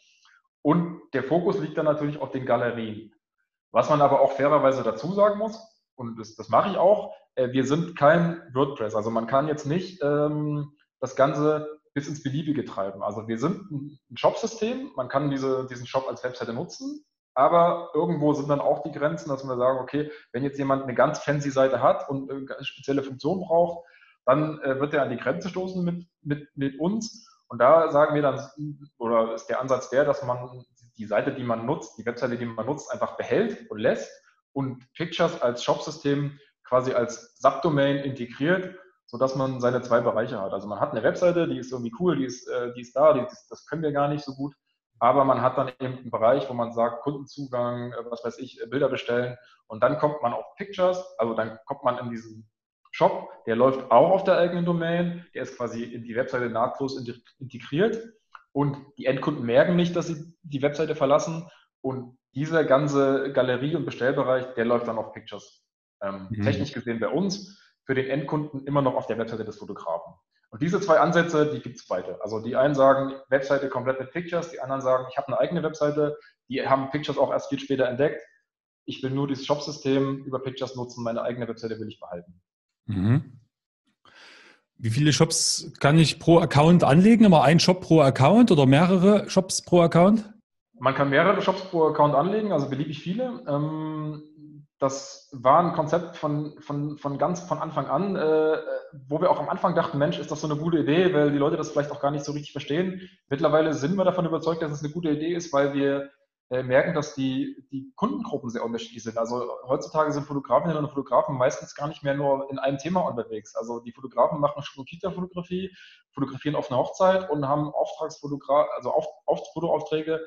Und der Fokus liegt dann natürlich auf den Galerien. Was man aber auch fairerweise dazu sagen muss, und das, das mache ich auch, äh, wir sind kein WordPress. Also man kann jetzt nicht ähm, das Ganze bis ins Beliebige treiben. Also wir sind ein Shop-System, man kann diese, diesen Shop als Webseite nutzen, aber irgendwo sind dann auch die Grenzen, dass wir sagen, okay, wenn jetzt jemand eine ganz fancy Seite hat und eine spezielle Funktion braucht, dann äh, wird er an die Grenze stoßen mit, mit, mit uns. Und da sagen wir dann, oder ist der Ansatz der, dass man die Seite, die man nutzt, die Webseite, die man nutzt, einfach behält und lässt und Pictures als Shop-System quasi als Subdomain integriert, sodass man seine zwei Bereiche hat. Also man hat eine Webseite, die ist irgendwie cool, die ist, äh, die ist da, die, das können wir gar nicht so gut. Aber man hat dann eben einen Bereich, wo man sagt, Kundenzugang, äh, was weiß ich, Bilder bestellen. Und dann kommt man auf Pictures, also dann kommt man in diesen Shop, der läuft auch auf der eigenen Domain, der ist quasi in die Webseite nahtlos integriert. Und die Endkunden merken nicht, dass sie die Webseite verlassen. Und dieser ganze Galerie- und Bestellbereich, der läuft dann auf Pictures. Ähm, mhm. Technisch gesehen bei uns, für den Endkunden immer noch auf der Webseite des Fotografen. Und diese zwei Ansätze, die gibt es beide. Also die einen sagen, Webseite komplett mit Pictures, die anderen sagen, ich habe eine eigene Webseite, die haben Pictures auch erst viel später entdeckt. Ich will nur dieses Shop-System über Pictures nutzen, meine eigene Webseite will ich behalten. Mhm. Wie viele Shops kann ich pro Account anlegen? Immer ein Shop pro Account oder mehrere Shops pro Account? Man kann mehrere Shops pro Account anlegen, also beliebig viele. Ähm, das war ein Konzept von, von, von ganz von Anfang an, äh, wo wir auch am Anfang dachten, Mensch, ist das so eine gute Idee, weil die Leute das vielleicht auch gar nicht so richtig verstehen. Mittlerweile sind wir davon überzeugt, dass es eine gute Idee ist, weil wir merken, dass die, die Kundengruppen sehr unterschiedlich sind. Also heutzutage sind Fotografinnen und Fotografen meistens gar nicht mehr nur in einem Thema unterwegs. Also die Fotografen machen schon Kita-Fotografie, fotografieren auf einer Hochzeit und haben Auftragsfotograf, also auf, auf Fotoaufträge,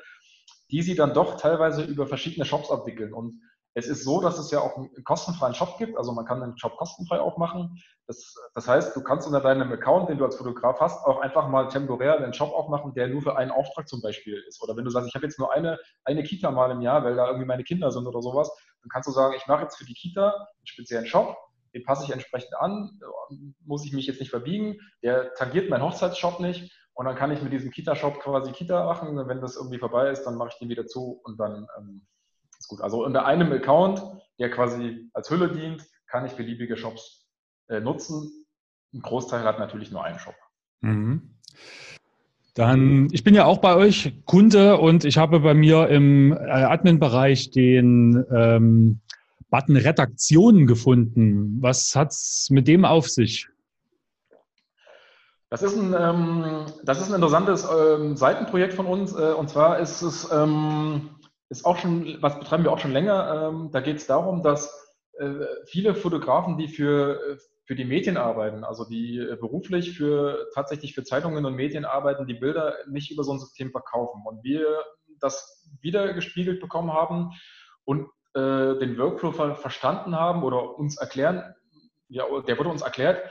die sie dann doch teilweise über verschiedene Shops abwickeln. Und es ist so, dass es ja auch einen kostenfreien Shop gibt, also man kann den Shop kostenfrei aufmachen. Das, das heißt, du kannst unter deinem Account, den du als Fotograf hast, auch einfach mal temporär einen Shop aufmachen, der nur für einen Auftrag zum Beispiel ist. Oder wenn du sagst, ich habe jetzt nur eine, eine Kita mal im Jahr, weil da irgendwie meine Kinder sind oder sowas, dann kannst du sagen, ich mache jetzt für die Kita einen speziellen Shop, den passe ich entsprechend an, muss ich mich jetzt nicht verbiegen, der tangiert meinen Hochzeitsshop nicht und dann kann ich mit diesem Kita-Shop quasi Kita machen. Wenn das irgendwie vorbei ist, dann mache ich den wieder zu und dann ähm, ist gut. Also unter einem Account, der quasi als Hülle dient, kann ich beliebige Shops äh, nutzen. Ein Großteil hat natürlich nur einen Shop. Mhm. Dann, ich bin ja auch bei euch Kunde und ich habe bei mir im äh, Admin-Bereich den ähm, Button Redaktionen gefunden. Was hat es mit dem auf sich? Das ist ein, ähm, das ist ein interessantes ähm, Seitenprojekt von uns. Äh, und zwar ist es ähm, ist auch schon, was betreiben wir auch schon länger. Ähm, da geht es darum, dass äh, viele Fotografen, die für, äh, für die Medien arbeiten, also die äh, beruflich für tatsächlich für Zeitungen und Medien arbeiten, die Bilder nicht über so ein System verkaufen. Und wir das wieder gespiegelt bekommen haben und äh, den Workflow ver verstanden haben oder uns erklären, ja, der wurde uns erklärt.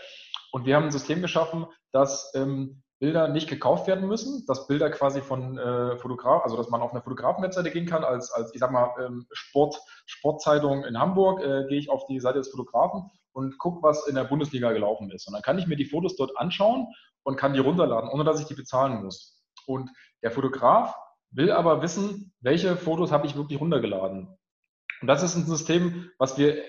Und wir haben ein System geschaffen, das ähm, Bilder nicht gekauft werden müssen, dass Bilder quasi von äh, Fotograf, also dass man auf eine Fotografen-Webseite gehen kann, als, als ich sag mal, ähm, Sport, Sportzeitung in Hamburg, äh, gehe ich auf die Seite des Fotografen und gucke, was in der Bundesliga gelaufen ist. Und dann kann ich mir die Fotos dort anschauen und kann die runterladen, ohne dass ich die bezahlen muss. Und der Fotograf will aber wissen, welche Fotos habe ich wirklich runtergeladen. Und das ist ein System, was wir äh,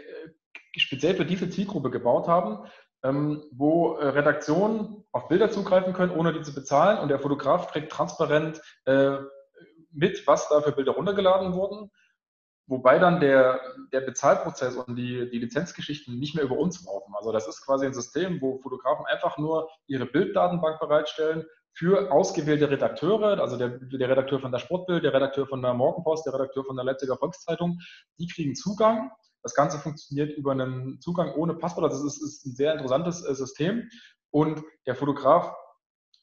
speziell für diese Zielgruppe gebaut haben, wo äh, Redaktionen auf Bilder zugreifen können, ohne die zu bezahlen. Und der Fotograf kriegt transparent äh, mit, was da für Bilder runtergeladen wurden. Wobei dann der, der Bezahlprozess und die, die Lizenzgeschichten nicht mehr über uns laufen. Also das ist quasi ein System, wo Fotografen einfach nur ihre Bilddatenbank bereitstellen für ausgewählte Redakteure, also der, der Redakteur von der Sportbild, der Redakteur von der Morgenpost, der Redakteur von der Leipziger Volkszeitung, die kriegen Zugang das Ganze funktioniert über einen Zugang ohne Passwort. Also es ist, ist ein sehr interessantes äh, System. Und der Fotograf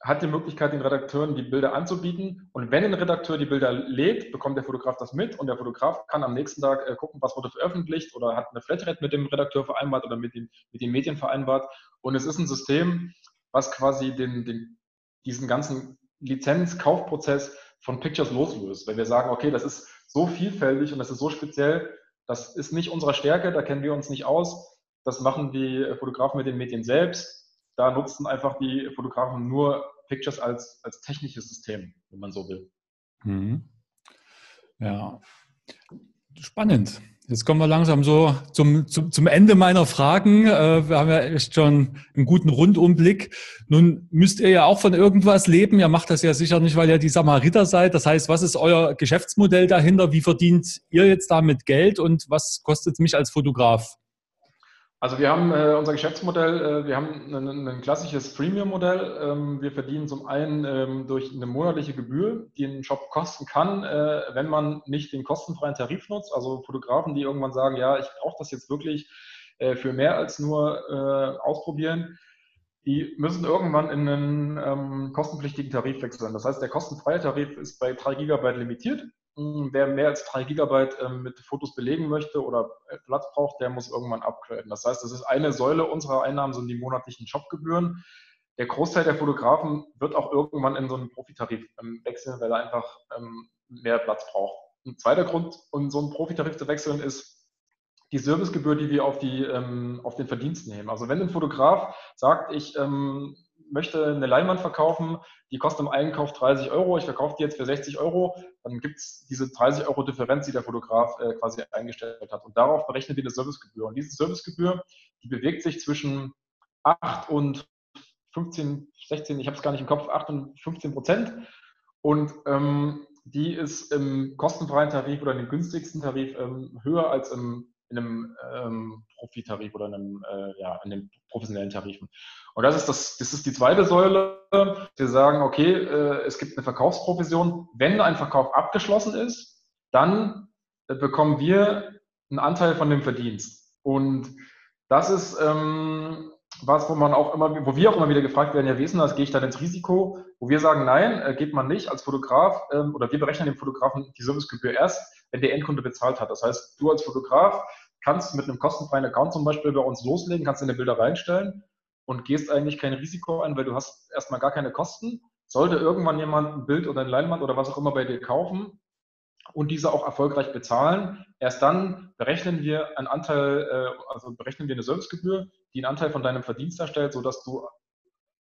hat die Möglichkeit, den Redakteuren die Bilder anzubieten. Und wenn ein Redakteur die Bilder lädt, bekommt der Fotograf das mit und der Fotograf kann am nächsten Tag äh, gucken, was wurde veröffentlicht oder hat eine Flatrate mit dem Redakteur vereinbart oder mit den, mit den Medien vereinbart. Und es ist ein System, was quasi den, den, diesen ganzen Lizenz-Kaufprozess von Pictures loslöst. Weil wir sagen, okay, das ist so vielfältig und das ist so speziell, das ist nicht unsere Stärke, da kennen wir uns nicht aus. Das machen die Fotografen mit den Medien selbst da nutzen einfach die Fotografen nur Pictures als, als technisches System, wenn man so will. Mhm. Ja, spannend. Jetzt kommen wir langsam so zum, zum, zum Ende meiner Fragen. Äh, wir haben ja echt schon einen guten Rundumblick. Nun müsst ihr ja auch von irgendwas leben. Ihr macht das ja sicher nicht, weil ihr die Samariter seid. Das heißt, was ist euer Geschäftsmodell dahinter? Wie verdient ihr jetzt damit Geld und was kostet es mich als Fotograf? Also wir haben äh, unser Geschäftsmodell, äh, wir haben ein, ein klassisches Premium-Modell. Ähm, wir verdienen zum einen ähm, durch eine monatliche Gebühr, die ein Shop kosten kann, äh, wenn man nicht den kostenfreien Tarif nutzt. Also Fotografen, die irgendwann sagen, ja, ich brauche das jetzt wirklich äh, für mehr als nur äh, ausprobieren, die müssen irgendwann in einen ähm, kostenpflichtigen Tarif wechseln. Das heißt, der kostenfreie Tarif ist bei 3 GB limitiert Wer mehr als drei Gigabyte ähm, mit Fotos belegen möchte oder äh, Platz braucht, der muss irgendwann upgraden. Das heißt, das ist eine Säule unserer Einnahmen, sind die monatlichen Shopgebühren. Der Großteil der Fotografen wird auch irgendwann in so einen Profitarif ähm, wechseln, weil er einfach ähm, mehr Platz braucht. Ein zweiter Grund, um so einen Profitarif zu wechseln, ist die Servicegebühr, die wir auf, die, auf den Verdienst nehmen. Also wenn ein Fotograf sagt, ich möchte eine Leinwand verkaufen, die kostet im Einkauf 30 Euro, ich verkaufe die jetzt für 60 Euro, dann gibt es diese 30 Euro Differenz, die der Fotograf äh, quasi eingestellt hat. Und darauf berechnen wir eine Servicegebühr. Und diese Servicegebühr, die bewegt sich zwischen 8 und 15, 16, ich habe es gar nicht im Kopf, 8 und 15 Prozent. Und ähm, die ist im kostenfreien Tarif oder im günstigsten Tarif ähm, höher als im in einem ähm, Profitarif oder in einem, äh, ja, in den professionellen Tarifen. Und das ist das, das ist die zweite Säule. Wir sagen, okay, äh, es gibt eine Verkaufsprovision. Wenn ein Verkauf abgeschlossen ist, dann äh, bekommen wir einen Anteil von dem Verdienst. Und das ist ähm, was, wo man auch immer, wo wir auch immer wieder gefragt werden, ja, wie ist denn das, gehe ich dann ins Risiko? Wo wir sagen, nein, äh, geht man nicht als Fotograf ähm, oder wir berechnen dem Fotografen die Servicegebühr erst, wenn der Endkunde bezahlt hat. Das heißt, du als Fotograf kannst mit einem kostenfreien Account zum Beispiel bei uns loslegen, kannst deine Bilder reinstellen und gehst eigentlich kein Risiko ein, weil du hast erstmal gar keine Kosten. Sollte irgendwann jemand ein Bild oder ein Leinwand oder was auch immer bei dir kaufen und diese auch erfolgreich bezahlen, erst dann berechnen wir einen Anteil, äh, also berechnen wir eine Servicegebühr, die einen Anteil von deinem Verdienst erstellt, sodass du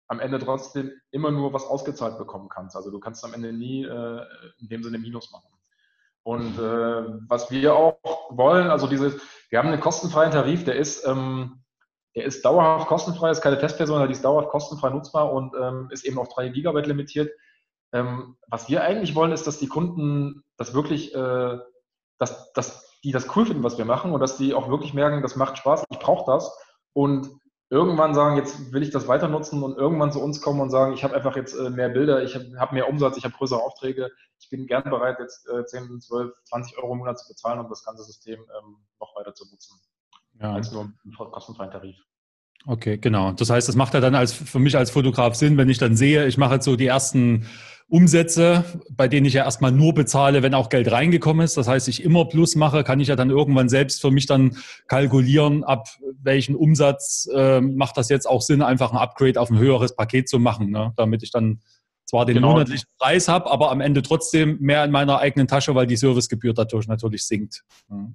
am Ende trotzdem immer nur was ausgezahlt bekommen kannst. Also du kannst am Ende nie äh, in dem Sinne Minus machen. Und äh, was wir auch wollen, also diese, wir haben einen kostenfreien Tarif, der ist, ähm, der ist dauerhaft kostenfrei, ist keine Testperson, die ist dauerhaft kostenfrei nutzbar und ähm, ist eben auf drei Gigabyte limitiert. Ähm, was wir eigentlich wollen, ist, dass die Kunden das wirklich, äh, dass, dass die das cool finden, was wir machen und dass die auch wirklich merken, das macht Spaß, ich brauche das. Und irgendwann sagen, jetzt will ich das weiter nutzen und irgendwann zu uns kommen und sagen, ich habe einfach jetzt äh, mehr Bilder, ich habe hab mehr Umsatz, ich habe größere Aufträge, ich bin gern bereit, jetzt äh, 10, 12, 20 Euro im Monat zu bezahlen, um das ganze System ähm, noch weiter zu nutzen. Ja. Als nur einen kostenfreien Tarif. Okay, genau. Das heißt, das macht ja dann als, für mich als Fotograf Sinn, wenn ich dann sehe, ich mache jetzt so die ersten Umsätze, bei denen ich ja erstmal nur bezahle, wenn auch Geld reingekommen ist. Das heißt, ich immer Plus mache, kann ich ja dann irgendwann selbst für mich dann kalkulieren, ab welchen Umsatz äh, macht das jetzt auch Sinn, einfach ein Upgrade auf ein höheres Paket zu machen, ne? damit ich dann zwar den genau. monatlichen Preis habe, aber am Ende trotzdem mehr in meiner eigenen Tasche, weil die Servicegebühr dadurch natürlich sinkt.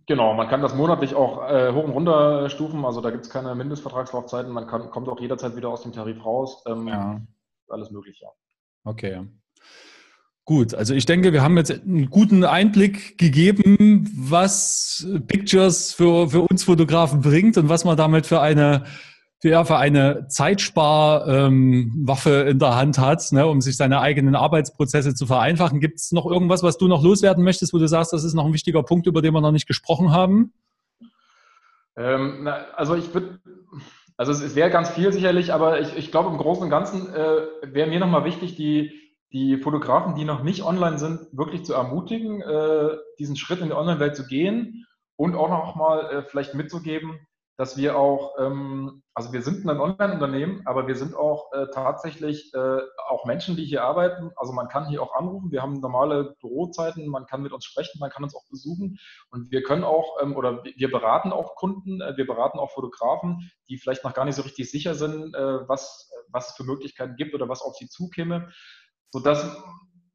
Genau, man kann das monatlich auch äh, hoch und runter stufen, also da gibt es keine Mindestvertragslaufzeiten, man kann, kommt auch jederzeit wieder aus dem Tarif raus. Ähm, ja. Alles möglich, ja. Okay. Gut, also ich denke, wir haben jetzt einen guten Einblick gegeben, was Pictures für, für uns Fotografen bringt und was man damit für eine, ja, für eine Zeitsparwaffe ähm, in der Hand hat, ne, um sich seine eigenen Arbeitsprozesse zu vereinfachen. Gibt es noch irgendwas, was du noch loswerden möchtest, wo du sagst, das ist noch ein wichtiger Punkt, über den wir noch nicht gesprochen haben? Ähm, na, also ich würde, also es, es wäre ganz viel sicherlich, aber ich, ich glaube im Großen und Ganzen äh, wäre mir nochmal wichtig, die die Fotografen, die noch nicht online sind, wirklich zu ermutigen, äh, diesen Schritt in die Online-Welt zu gehen und auch noch mal äh, vielleicht mitzugeben, dass wir auch, ähm, also wir sind ein Online-Unternehmen, aber wir sind auch äh, tatsächlich äh, auch Menschen, die hier arbeiten. Also man kann hier auch anrufen, wir haben normale Bürozeiten, man kann mit uns sprechen, man kann uns auch besuchen. Und wir können auch, ähm, oder wir beraten auch Kunden, äh, wir beraten auch Fotografen, die vielleicht noch gar nicht so richtig sicher sind, äh, was, was es für Möglichkeiten gibt oder was auf sie zukäme, sodass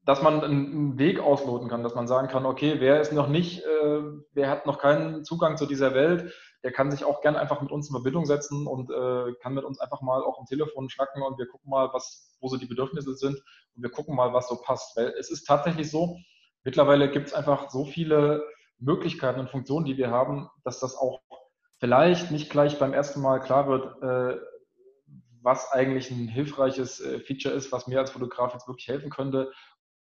dass man einen Weg ausloten kann, dass man sagen kann, okay, wer ist noch nicht, äh, wer hat noch keinen Zugang zu dieser Welt, der kann sich auch gern einfach mit uns in Verbindung setzen und äh, kann mit uns einfach mal auch am Telefon schnacken und wir gucken mal, was, wo so die Bedürfnisse sind und wir gucken mal, was so passt. Weil es ist tatsächlich so, mittlerweile gibt es einfach so viele Möglichkeiten und Funktionen, die wir haben, dass das auch vielleicht nicht gleich beim ersten Mal klar wird, äh, was eigentlich ein hilfreiches äh, Feature ist, was mir als Fotograf jetzt wirklich helfen könnte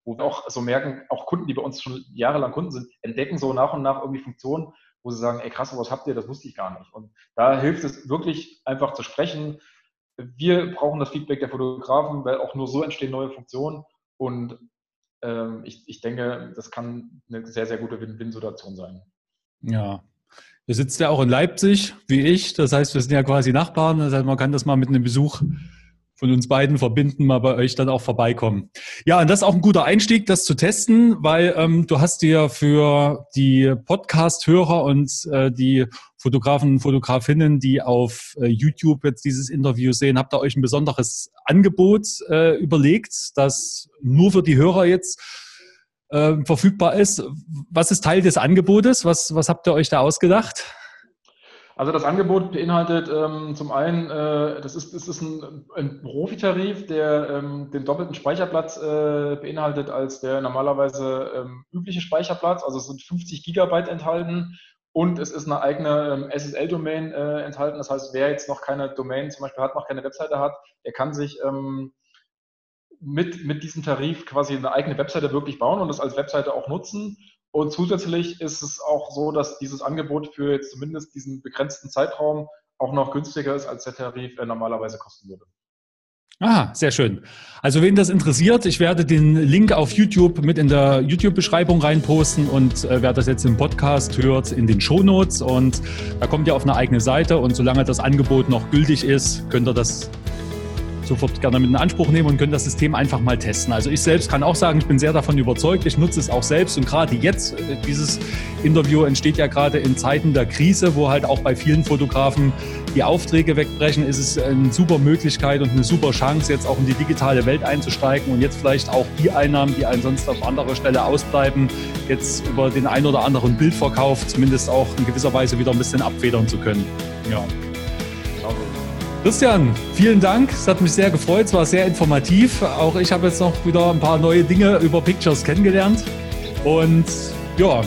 wo wir auch so merken, auch Kunden, die bei uns schon jahrelang Kunden sind, entdecken so nach und nach irgendwie Funktionen, wo sie sagen, ey krass, was habt ihr, das wusste ich gar nicht. Und da hilft es wirklich einfach zu sprechen. Wir brauchen das Feedback der Fotografen, weil auch nur so entstehen neue Funktionen. Und ähm, ich, ich denke, das kann eine sehr, sehr gute Win-Win-Situation sein. Ja, Ihr sitzt ja auch in Leipzig, wie ich. Das heißt, wir sind ja quasi Nachbarn. Das heißt, man kann das mal mit einem Besuch von uns beiden verbinden, mal bei euch dann auch vorbeikommen. Ja, und das ist auch ein guter Einstieg, das zu testen, weil ähm, du hast dir für die Podcast-Hörer und äh, die Fotografen und Fotografinnen, die auf äh, YouTube jetzt dieses Interview sehen, habt ihr euch ein besonderes Angebot äh, überlegt, das nur für die Hörer jetzt äh, verfügbar ist. Was ist Teil des Angebotes? Was, was habt ihr euch da ausgedacht? Also das Angebot beinhaltet ähm, zum einen, äh, das ist, ist ein, ein Profitarif, der ähm, den doppelten Speicherplatz äh, beinhaltet als der normalerweise ähm, übliche Speicherplatz. Also es sind 50 Gigabyte enthalten und es ist eine eigene ähm, SSL-Domain äh, enthalten. Das heißt, wer jetzt noch keine Domain zum Beispiel hat, noch keine Webseite hat, der kann sich ähm, mit, mit diesem Tarif quasi eine eigene Webseite wirklich bauen und das als Webseite auch nutzen. Und zusätzlich ist es auch so, dass dieses Angebot für jetzt zumindest diesen begrenzten Zeitraum auch noch günstiger ist, als der Tarif normalerweise kosten würde. Ah, sehr schön. Also wen das interessiert, ich werde den Link auf YouTube mit in der YouTube-Beschreibung reinposten und äh, wer das jetzt im Podcast hört, in den Shownotes. Und da kommt ihr auf eine eigene Seite und solange das Angebot noch gültig ist, könnt ihr das sofort gerne mit in Anspruch nehmen und können das System einfach mal testen. Also ich selbst kann auch sagen, ich bin sehr davon überzeugt, ich nutze es auch selbst und gerade jetzt, äh, dieses Interview entsteht ja gerade in Zeiten der Krise, wo halt auch bei vielen Fotografen die Aufträge wegbrechen, ist es eine super Möglichkeit und eine super Chance, jetzt auch in die digitale Welt einzusteigen und jetzt vielleicht auch die Einnahmen, die ansonsten auf anderer Stelle ausbleiben, jetzt über den ein oder anderen Bildverkauf zumindest auch in gewisser Weise wieder ein bisschen abfedern zu können. Ja. Christian, vielen Dank. Es hat mich sehr gefreut. Es war sehr informativ. Auch ich habe jetzt noch wieder ein paar neue Dinge über Pictures kennengelernt. Und ja,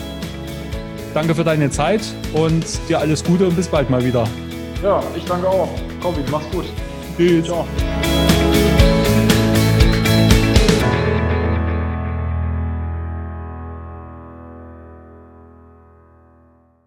danke für deine Zeit und dir alles Gute und bis bald mal wieder. Ja, ich danke auch. Kobi, mach's gut. Tschüss. Ciao.